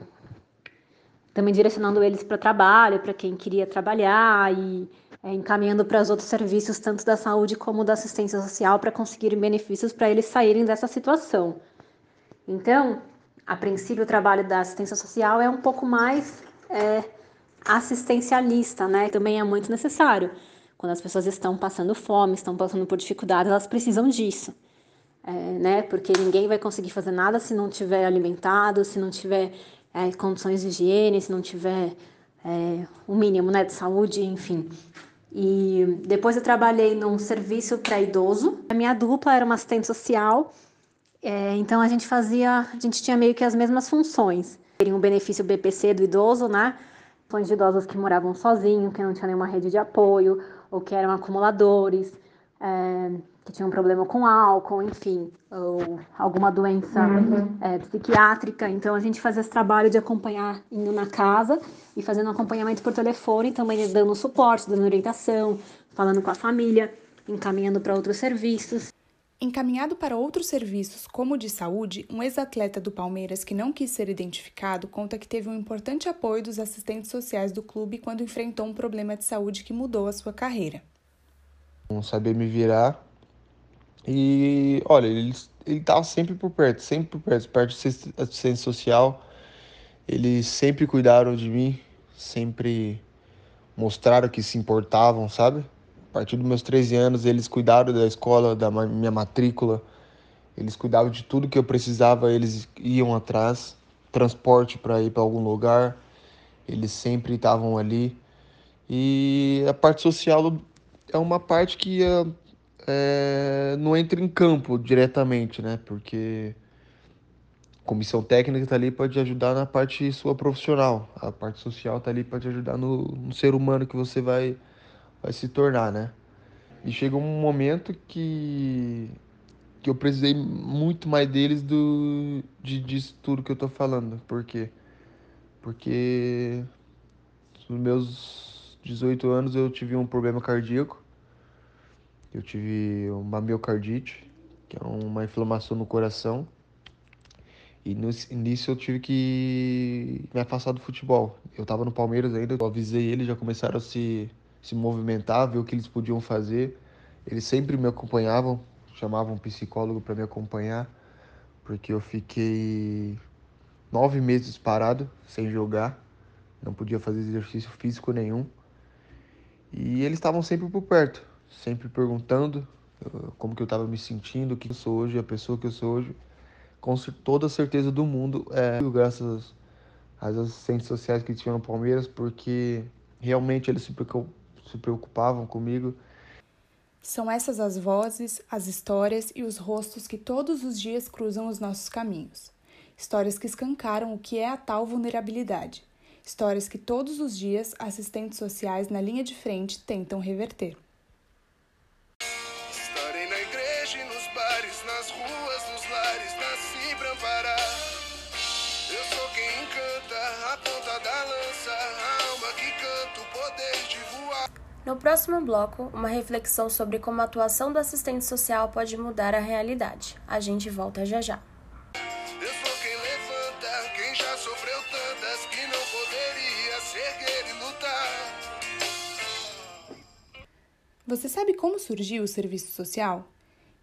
também direcionando eles para trabalho, para quem queria trabalhar e é, encaminhando para os outros serviços, tanto da saúde como da assistência social, para conseguirem benefícios para eles saírem dessa situação. Então, a princípio, o trabalho da assistência social é um pouco mais é, assistencialista, né? Também é muito necessário. Quando as pessoas estão passando fome, estão passando por dificuldades, elas precisam disso. É, né? Porque ninguém vai conseguir fazer nada se não tiver alimentado, se não tiver é, condições de higiene, se não tiver é, o mínimo né, de saúde, enfim. E depois eu trabalhei num serviço para idoso. A minha dupla era uma assistente social, é, então a gente fazia, a gente tinha meio que as mesmas funções. Teria um benefício BPC do idoso, né? São de idosos que moravam sozinhos, que não tinham nenhuma rede de apoio, ou que eram acumuladores, é, que tinham problema com álcool, enfim, ou alguma doença uhum. é, psiquiátrica. Então a gente fazia esse trabalho de acompanhar indo na casa e fazendo um acompanhamento por telefone, também dando suporte, dando orientação, falando com a família, encaminhando para outros serviços. Encaminhado para outros serviços, como o de saúde, um ex-atleta do Palmeiras que não quis ser identificado conta que teve um importante apoio dos assistentes sociais do clube quando enfrentou um problema de saúde que mudou a sua carreira. Não saber me virar. E olha, ele, ele tava sempre por perto, sempre por perto, perto do assistente social. Eles sempre cuidaram de mim, sempre mostraram que se importavam, sabe? A partir dos meus 13 anos, eles cuidaram da escola, da minha matrícula. Eles cuidavam de tudo que eu precisava, eles iam atrás. Transporte para ir para algum lugar, eles sempre estavam ali. E a parte social é uma parte que é, não entra em campo diretamente, né? Porque a comissão técnica está ali para te ajudar na parte sua profissional. A parte social está ali para te ajudar no, no ser humano que você vai vai se tornar, né? E chega um momento que que eu precisei muito mais deles do de disso tudo que eu tô falando. Por quê? Porque nos meus 18 anos eu tive um problema cardíaco. Eu tive uma miocardite, que é uma inflamação no coração. E nisso eu tive que me afastar do futebol. Eu tava no Palmeiras ainda, eu avisei eles, já começaram a se se movimentar, ver o que eles podiam fazer. Eles sempre me acompanhavam, chamavam um psicólogo para me acompanhar, porque eu fiquei nove meses parado, sem jogar, não podia fazer exercício físico nenhum. E eles estavam sempre por perto, sempre perguntando como que eu estava me sentindo, o que eu sou hoje, a pessoa que eu sou hoje. Com toda a certeza do mundo, é graças às assistentes sociais que tinham no Palmeiras, porque realmente eles se preocupavam comigo. São essas as vozes, as histórias e os rostos que todos os dias cruzam os nossos caminhos. Histórias que escancaram o que é a tal vulnerabilidade. Histórias que todos os dias assistentes sociais na linha de frente tentam reverter. Nos lares, nasci pra amparar. Eu sou quem encanta a ponta da lança, a alma que canta o poder de voar. No próximo bloco, uma reflexão sobre como a atuação do assistente social pode mudar a realidade. A gente volta já já. Eu sou quem levanta, quem já sofreu tantas que não poderia se erguer e lutar. Você sabe como surgiu o serviço social?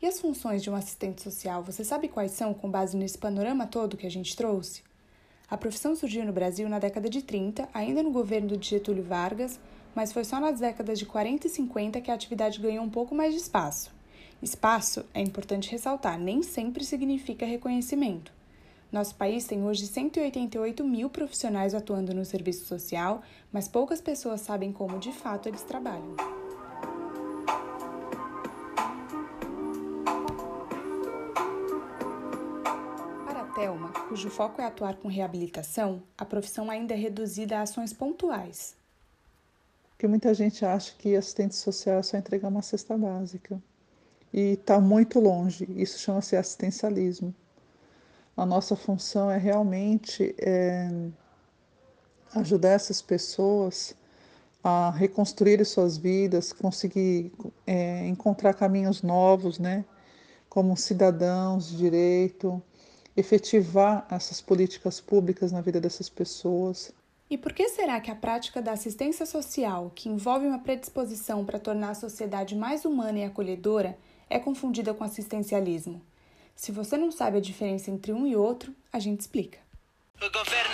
E as funções de um assistente social, você sabe quais são com base nesse panorama todo que a gente trouxe? A profissão surgiu no Brasil na década de 30, ainda no governo de Getúlio Vargas, mas foi só nas décadas de 40 e 50 que a atividade ganhou um pouco mais de espaço. Espaço, é importante ressaltar, nem sempre significa reconhecimento. Nosso país tem hoje 188 mil profissionais atuando no serviço social, mas poucas pessoas sabem como de fato eles trabalham. Para a Thelma, cujo foco é atuar com reabilitação, a profissão ainda é reduzida a ações pontuais, porque muita gente acha que assistente social é só entregar uma cesta básica. E está muito longe. Isso chama-se assistencialismo. A nossa função é realmente é, ajudar essas pessoas a reconstruir suas vidas, conseguir é, encontrar caminhos novos, né? Como cidadãos de direito, efetivar essas políticas públicas na vida dessas pessoas. E por que será que a prática da assistência social, que envolve uma predisposição para tornar a sociedade mais humana e acolhedora, é confundida com assistencialismo? Se você não sabe a diferença entre um e outro, a gente explica. O governo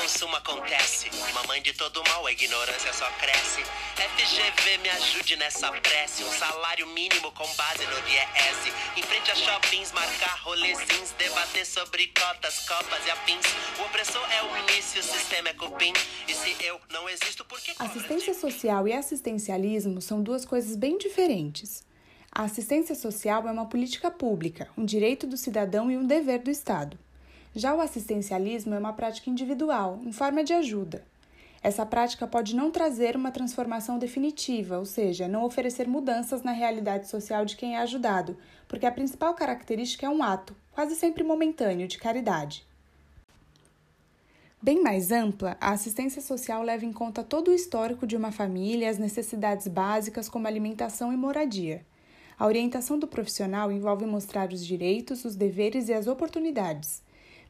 consumo acontece. Mamãe de todo mal, a ignorância só cresce. FGV me ajude nessa prece. Um salário mínimo com base no. Em frente a shoppings, marcar. Debater sobre cotas, copas e afins. O opressor é o início, o sistema é cupim. E se eu não existo, por que. Assistência social e assistencialismo são duas coisas bem diferentes. A assistência social é uma política pública, um direito do cidadão e um dever do Estado. Já o assistencialismo é uma prática individual, em forma de ajuda. Essa prática pode não trazer uma transformação definitiva, ou seja, não oferecer mudanças na realidade social de quem é ajudado, porque a principal característica é um ato, quase sempre momentâneo, de caridade. Bem mais ampla, a assistência social leva em conta todo o histórico de uma família e as necessidades básicas como alimentação e moradia. A orientação do profissional envolve mostrar os direitos, os deveres e as oportunidades.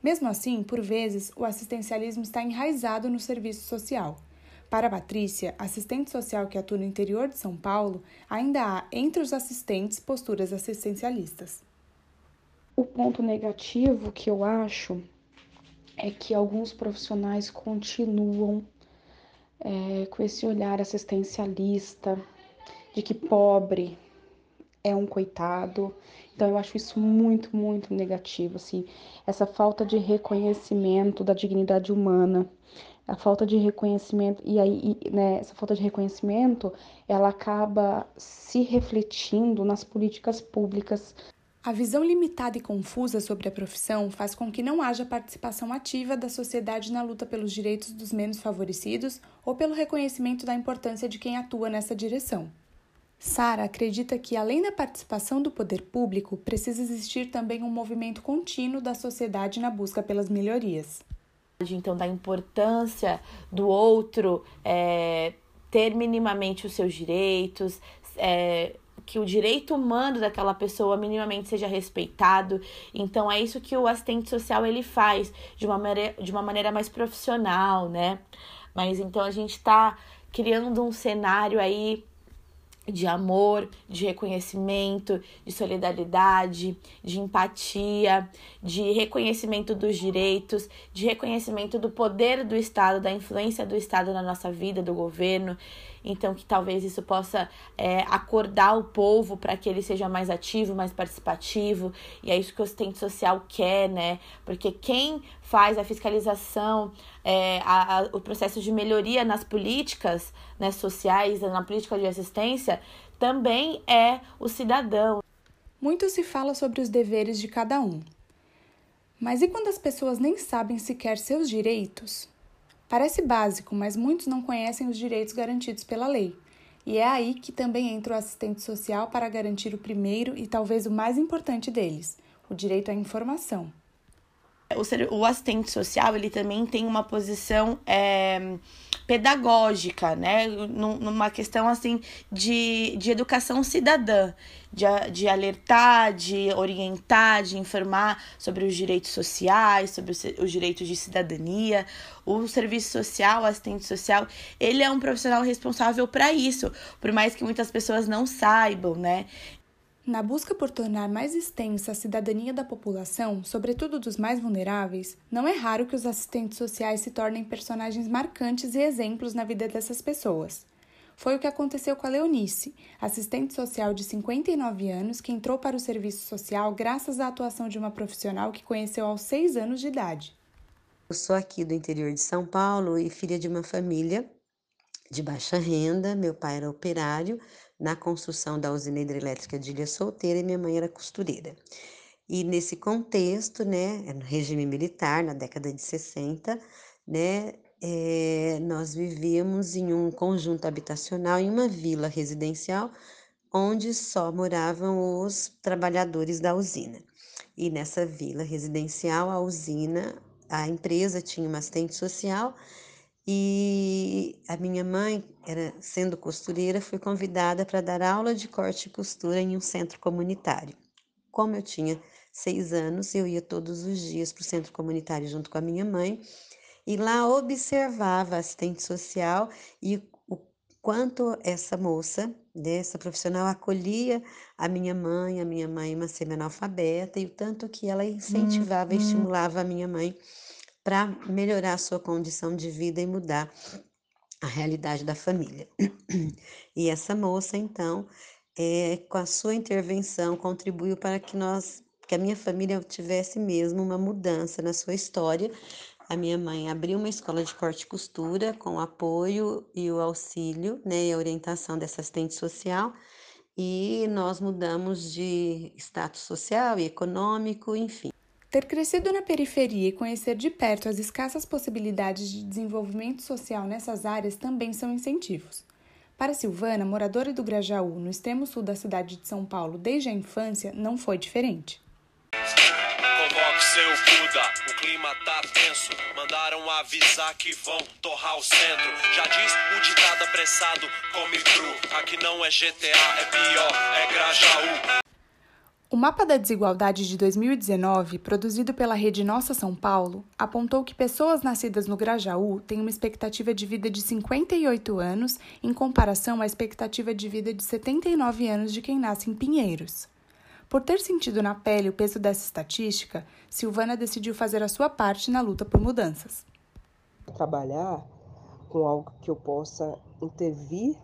Mesmo assim, por vezes, o assistencialismo está enraizado no serviço social. Para Patrícia, assistente social que atua no interior de São Paulo, ainda há entre os assistentes posturas assistencialistas. O ponto negativo que eu acho é que alguns profissionais continuam é, com esse olhar assistencialista de que pobre é um coitado. Então eu acho isso muito, muito negativo, assim, essa falta de reconhecimento da dignidade humana, a falta de reconhecimento e aí, né, essa falta de reconhecimento, ela acaba se refletindo nas políticas públicas. A visão limitada e confusa sobre a profissão faz com que não haja participação ativa da sociedade na luta pelos direitos dos menos favorecidos ou pelo reconhecimento da importância de quem atua nessa direção. Sara acredita que, além da participação do poder público, precisa existir também um movimento contínuo da sociedade na busca pelas melhorias. Então, da importância do outro é, ter minimamente os seus direitos, é, que o direito humano daquela pessoa minimamente seja respeitado. Então, é isso que o assistente social ele faz de uma maneira, de uma maneira mais profissional, né? Mas então a gente está criando um cenário aí de amor, de reconhecimento, de solidariedade, de empatia, de reconhecimento dos direitos, de reconhecimento do poder do Estado, da influência do Estado na nossa vida, do governo. Então, que talvez isso possa é, acordar o povo para que ele seja mais ativo, mais participativo. E é isso que o assistente social quer, né? Porque quem faz a fiscalização, é, a, a, o processo de melhoria nas políticas né, sociais, na política de assistência, também é o cidadão. Muito se fala sobre os deveres de cada um. Mas e quando as pessoas nem sabem sequer seus direitos? Parece básico, mas muitos não conhecem os direitos garantidos pela lei. E é aí que também entra o assistente social para garantir o primeiro e talvez o mais importante deles, o direito à informação. O, assistente social ele também tem uma posição é, pedagógica, né? Numa questão assim de, de educação cidadã, de, de alertar, de orientar, de informar sobre os direitos sociais, sobre os, os direitos de cidadania. O serviço social, o assistente social, ele é um profissional responsável para isso, por mais que muitas pessoas não saibam, né? Na busca por tornar mais extensa a cidadania da população, sobretudo dos mais vulneráveis, não é raro que os assistentes sociais se tornem personagens marcantes e exemplos na vida dessas pessoas. Foi o que aconteceu com a Leonice, assistente social de 59 anos que entrou para o serviço social graças à atuação de uma profissional que conheceu aos 6 anos de idade. Eu sou aqui do interior de São Paulo e filha de uma família de baixa renda. Meu pai era operário, na construção da usina hidrelétrica de Ilha Solteira e minha mãe era costureira. E nesse contexto, né, é no regime militar, na década de 60, né, é, nós vivíamos em um conjunto habitacional, em uma vila residencial, onde só moravam os trabalhadores da usina. E nessa vila residencial, a usina, a empresa tinha uma assistente social e a minha mãe, era sendo costureira, foi convidada para dar aula de corte e costura em um centro comunitário. Como eu tinha seis anos, eu ia todos os dias para o centro comunitário junto com a minha mãe e lá observava a assistente social e o quanto essa moça, dessa profissional, acolhia a minha mãe, a minha mãe uma semi-analfabeta, e o tanto que ela incentivava e Uhum. estimulava a minha mãe para melhorar a sua condição de vida e mudar a realidade da família. <clears throat> E essa moça, então, é, com a sua intervenção, contribuiu para que nós, que a minha família tivesse mesmo uma mudança na sua história. A minha mãe abriu uma escola de corte e costura com o apoio e o auxílio, né, e a orientação dessa assistente social, e nós mudamos de status social e econômico, enfim. Ter crescido na periferia e conhecer de perto as escassas possibilidades de desenvolvimento social nessas áreas também são incentivos. Para Silvana, moradora do Grajaú, no extremo sul da cidade de São Paulo desde a infância, não foi diferente. Convoque seu Buda, o clima tá tenso. Mandaram avisar que vão torrar o centro. Já diz o ditado apressado, come cru. Aqui não é GTA, é pior, é Grajaú. O mapa da desigualdade de 2019, produzido pela rede Nossa São Paulo, apontou que pessoas nascidas no Grajaú têm uma expectativa de vida de 58 anos em comparação à expectativa de vida de 79 anos de quem nasce em Pinheiros. Por ter sentido na pele o peso dessa estatística, Silvana decidiu fazer a sua parte na luta por mudanças. Trabalhar com algo que eu possa intervir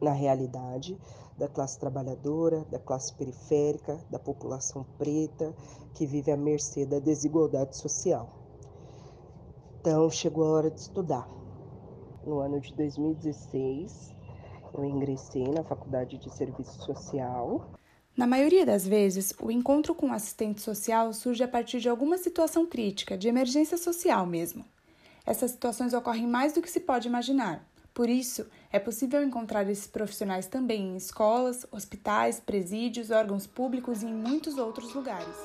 na realidade da classe trabalhadora, da classe periférica, da população preta que vive à mercê da desigualdade social. Então chegou a hora de estudar. No ano de 2016, eu ingressei na Faculdade de Serviço Social Na maioria das vezes, o encontro com o assistente social surge a partir de alguma situação crítica, de emergência social mesmo. Essas situações ocorrem mais do que se pode imaginar. Por isso, é possível encontrar esses profissionais também em escolas, hospitais, presídios, órgãos públicos e em muitos outros lugares.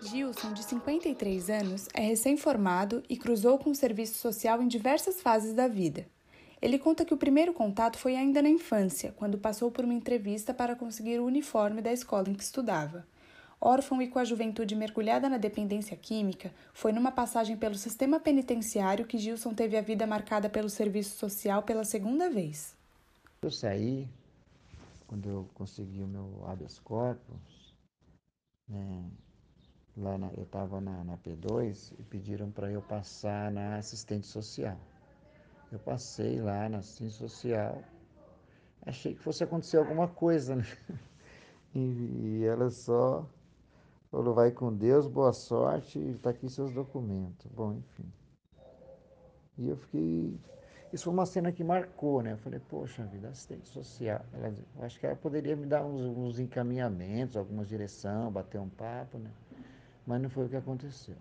Gilson, de 53 anos, é recém-formado e cruzou com o serviço social em diversas fases da vida. Ele conta que o primeiro contato foi ainda na infância, quando passou por uma entrevista para conseguir o uniforme da escola em que estudava. Órfão e com a juventude mergulhada na dependência química, foi numa passagem pelo sistema penitenciário que Gilson teve a vida marcada pelo serviço social pela segunda vez. Eu saí, quando eu consegui o meu habeas corpus, né, lá na- eu estava na, na P2 e pediram para eu passar na assistente social. Eu passei lá na assistente social, achei que fosse acontecer alguma coisa, né? <laughs> E, e ela só falou, vai com Deus, boa sorte, está aqui seus documentos. Bom, enfim. E eu fiquei. Isso foi uma cena que marcou, né? Eu falei, poxa vida, assistente social. Ela, eu acho que ela poderia me dar uns, uns encaminhamentos, alguma direção, bater um papo, né? Mas não foi o que aconteceu.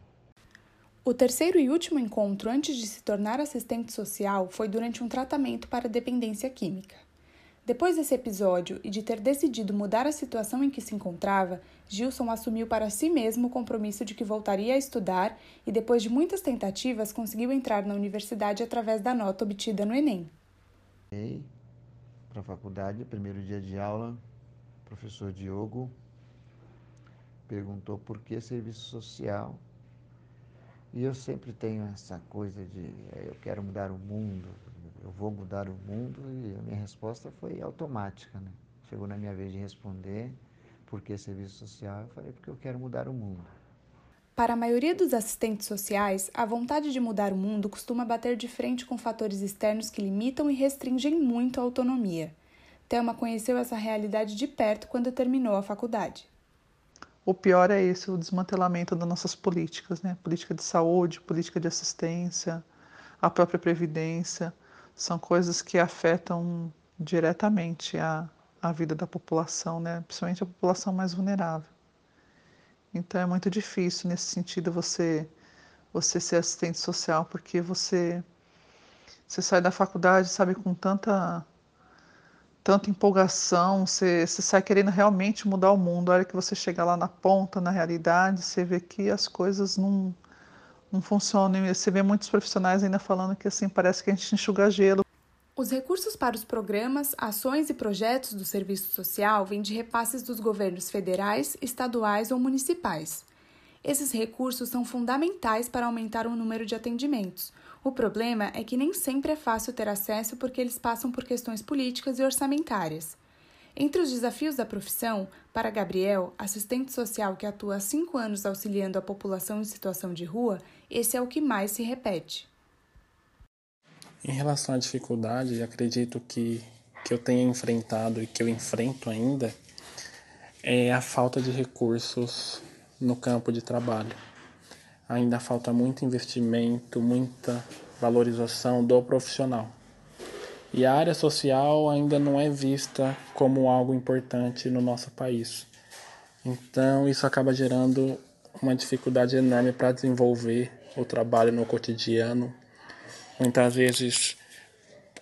O terceiro e último encontro antes de se tornar assistente social foi durante um tratamento para dependência química. Depois desse episódio e de ter decidido mudar a situação em que se encontrava, Gilson assumiu para si mesmo o compromisso de que voltaria a estudar e, depois de muitas tentativas, conseguiu entrar na universidade através da nota obtida no Enem. Para a faculdade, primeiro dia de aula, professor Diogo perguntou por que serviço social. E eu sempre tenho essa coisa de eh, eu quero mudar o mundo, eu vou mudar o mundo, e a minha resposta foi automática. Né? Chegou na minha vez de responder por que serviço social, eu falei porque eu quero mudar o mundo. Para a maioria dos assistentes sociais, a vontade de mudar o mundo costuma bater de frente com fatores externos que limitam e restringem muito a autonomia. Thelma conheceu essa realidade de perto quando terminou a faculdade. O pior é esse, o desmantelamento das nossas políticas, né? Política de saúde, política de assistência, a própria previdência, são coisas que afetam diretamente a, a vida da população, né? Principalmente a população mais vulnerável. Então é muito difícil nesse sentido você você ser assistente social, porque você você sai da faculdade, sabe, com tanta tanta empolgação, você, você sai querendo realmente mudar o mundo. A hora que você chega lá na ponta, na realidade, você vê que as coisas não, não funcionam. Você vê muitos profissionais ainda falando que assim, parece que a gente enxuga gelo. Os recursos para os programas, ações e projetos do serviço social vêm de repasses dos governos federais, estaduais ou municipais. Esses recursos são fundamentais para aumentar o número de atendimentos. O problema é que nem sempre é fácil ter acesso porque eles passam por questões políticas e orçamentárias. Entre os desafios da profissão, para Gabriel, assistente social que atua há cinco anos auxiliando a população em situação de rua, esse é o que mais se repete. Em relação à dificuldade, acredito que, que eu tenha enfrentado e que eu enfrento ainda é a falta de recursos no campo de trabalho. Ainda falta muito investimento, muita valorização do profissional. E a área social ainda não é vista como algo importante no nosso país. Então, isso acaba gerando uma dificuldade enorme para desenvolver o trabalho no cotidiano muitas vezes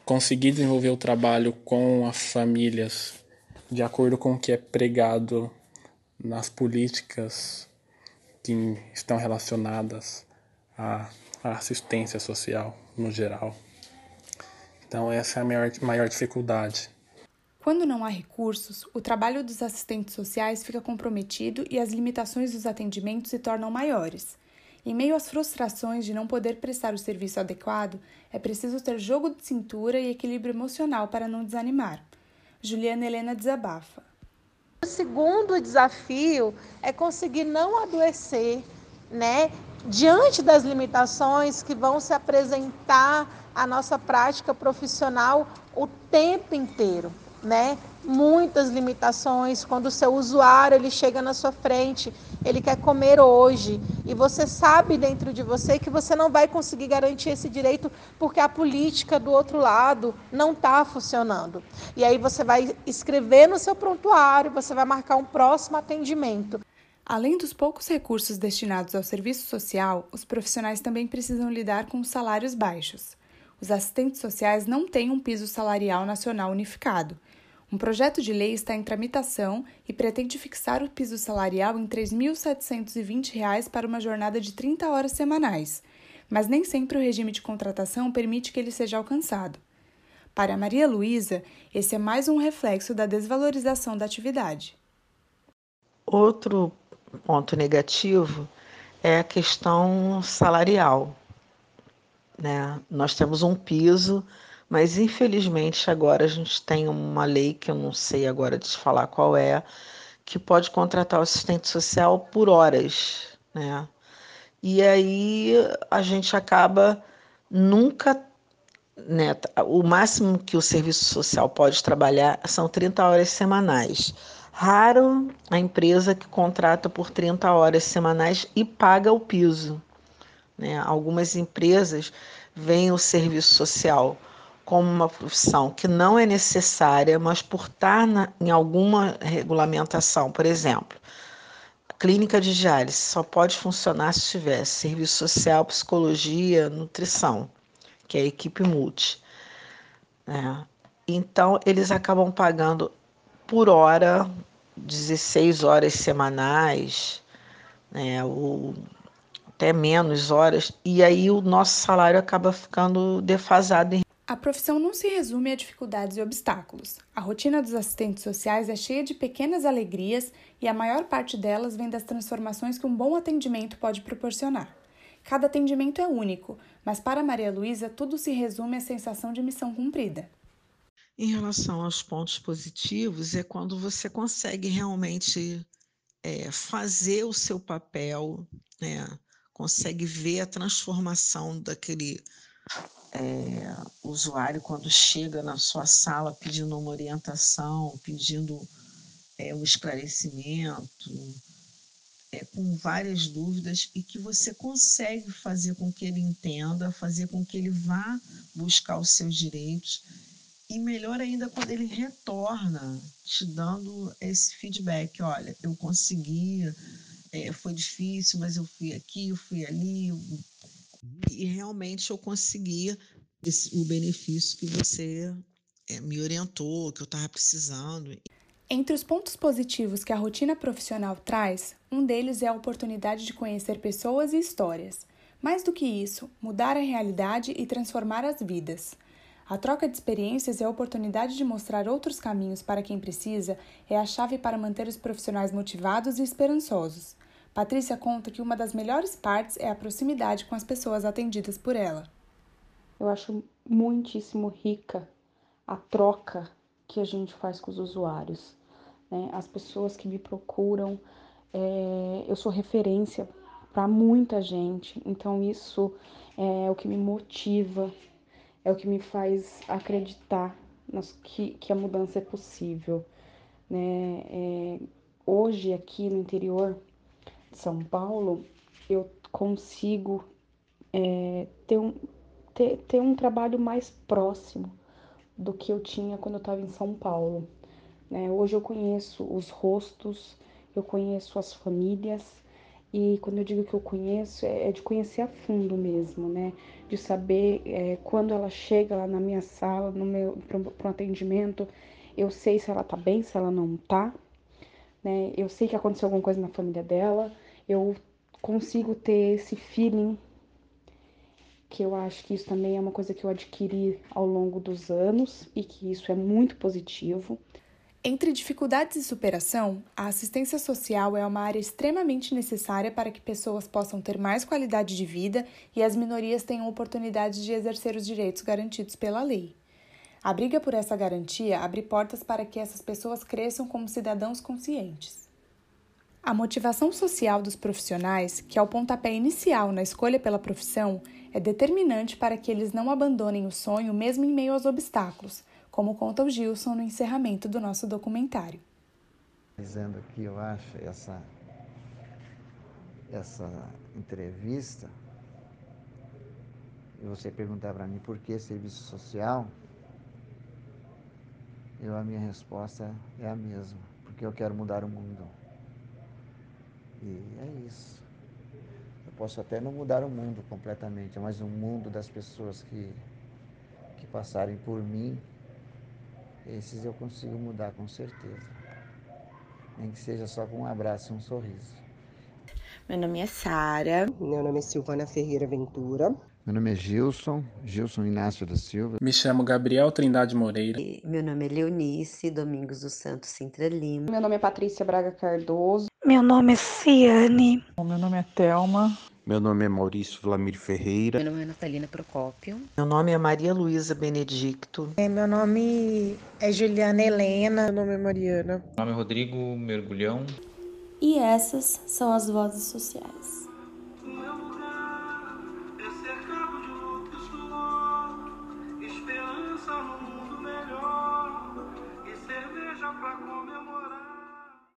conseguir desenvolver o trabalho com as famílias de acordo com o que é pregado nas políticas que estão relacionadas à, assistência social no geral. Então, essa é a maior, maior dificuldade. Quando não há recursos, o trabalho dos assistentes sociais fica comprometido e as limitações dos atendimentos se tornam maiores. Em meio às frustrações de não poder prestar o serviço adequado, é preciso ter jogo de cintura e equilíbrio emocional para não desanimar. Juliana Helena desabafa. O segundo desafio é conseguir não adoecer, né, diante das limitações que vão se apresentar à nossa prática profissional o tempo inteiro, né? Muitas limitações quando o seu usuário ele chega na sua frente, ele quer comer hoje e você sabe dentro de você que você não vai conseguir garantir esse direito porque a política do outro lado não está funcionando. E aí você vai escrever no seu prontuário, você vai marcar um próximo atendimento. Além dos poucos recursos destinados ao serviço social, os profissionais também precisam lidar com salários baixos. Os assistentes sociais não têm um piso salarial nacional unificado um projeto de lei está em tramitação e pretende fixar o piso salarial em R$ 3.720 para uma jornada de 30 horas semanais, mas nem sempre o regime de contratação permite que ele seja alcançado. Para Maria Luísa, esse é mais um reflexo da desvalorização da atividade. Outro ponto negativo é a questão salarial. Né? Nós temos um piso mas infelizmente agora a gente tem uma lei que eu não sei agora te falar qual é, que pode contratar o assistente social por horas, né? E aí a gente acaba nunca né, o máximo que o serviço social pode trabalhar são 30 horas semanais. Raro a empresa que contrata por 30 horas semanais e paga o piso. Né? Algumas empresas veem o serviço social como uma profissão que não é necessária, mas por estar na, em alguma regulamentação, por exemplo, clínica de diálise só pode funcionar se tiver serviço social, psicologia, nutrição, que é a equipe multi. Né? Então, eles acabam pagando por hora 16 horas semanais, né? ou até menos horas, e aí o nosso salário acaba ficando defasado em a profissão não se resume a dificuldades e obstáculos. A rotina dos assistentes sociais é cheia de pequenas alegrias e a maior parte delas vem das transformações que um bom atendimento pode proporcionar. Cada atendimento é único, mas para Maria Luísa tudo se resume à sensação de missão cumprida. Em relação aos pontos positivos, é quando você consegue realmente é, fazer o seu papel, né? consegue ver a transformação daquele é, usuário quando chega na sua sala pedindo uma orientação, pedindo é, um esclarecimento, é, com várias dúvidas e que você consegue fazer com que ele entenda, fazer com que ele vá buscar os seus direitos e melhor ainda quando ele retorna te dando esse feedback, olha, eu consegui, é, foi difícil, mas eu fui aqui, eu fui ali, e realmente eu consegui esse, o benefício que você é, me orientou, que eu estava precisando. Entre os pontos positivos que a rotina profissional traz, um deles é a oportunidade de conhecer pessoas e histórias. Mais do que isso, mudar a realidade e transformar as vidas. A troca de experiências e a oportunidade de mostrar outros caminhos para quem precisa é a chave para manter os profissionais motivados e esperançosos. Patrícia conta que uma das melhores partes é a proximidade com as pessoas atendidas por ela. Eu acho muitíssimo rica a troca que a gente faz com os usuários. Né? As pessoas que me procuram, é, eu sou referência para muita gente, então isso é o que me motiva, é o que me faz acreditar nas, que, que a mudança é possível. Né? É, hoje, aqui no interior São Paulo, eu consigo é, ter, um, ter, ter um trabalho mais próximo do que eu tinha quando eu estava em São Paulo. Né? Hoje eu conheço os rostos, eu conheço as famílias e quando eu digo que eu conheço é, é de conhecer a fundo mesmo, né? De saber é, quando ela chega lá na minha sala, no meu para um atendimento, eu sei se ela tá bem, se ela não tá, né? Eu sei que aconteceu alguma coisa na família dela, eu consigo ter esse feeling que eu acho que isso também é uma coisa que eu adquiri ao longo dos anos e que isso é muito positivo. Entre dificuldades e superação, a assistência social é uma área extremamente necessária para que pessoas possam ter mais qualidade de vida e as minorias tenham oportunidade de exercer os direitos garantidos pela lei. A briga por essa garantia abre portas para que essas pessoas cresçam como cidadãos conscientes. A motivação social dos profissionais, que é o pontapé inicial na escolha pela profissão, é determinante para que eles não abandonem o sonho mesmo em meio aos obstáculos, como conta o Gilson no encerramento do nosso documentário. Dizendo que eu acho essa, essa entrevista, e você perguntar para mim por que serviço social, eu, a minha resposta é a mesma, porque eu quero mudar o mundo. E é isso. Eu posso até não mudar o mundo completamente, mas o mundo das pessoas que, que passarem por mim, esses eu consigo mudar com certeza. Nem que seja só com um abraço e um sorriso. Meu nome é Sara. Meu nome é Silvana Ferreira Ventura. Meu nome é Gilson, Gilson Inácio da Silva. Me chamo Gabriel Trindade Moreira. E meu nome é Leonice Domingos dos Santos Sintra Lima. Meu nome é Patrícia Braga Cardoso. Meu nome é Ciane. Meu nome é Thelma. Meu nome é Maurício Vlamir Ferreira. Meu nome é Natalina Procópio. Meu nome é Maria Luísa Benedicto. É, meu nome é Juliana Helena. Meu nome é Mariana. Meu nome é Rodrigo Mergulhão. E essas são as vozes sociais.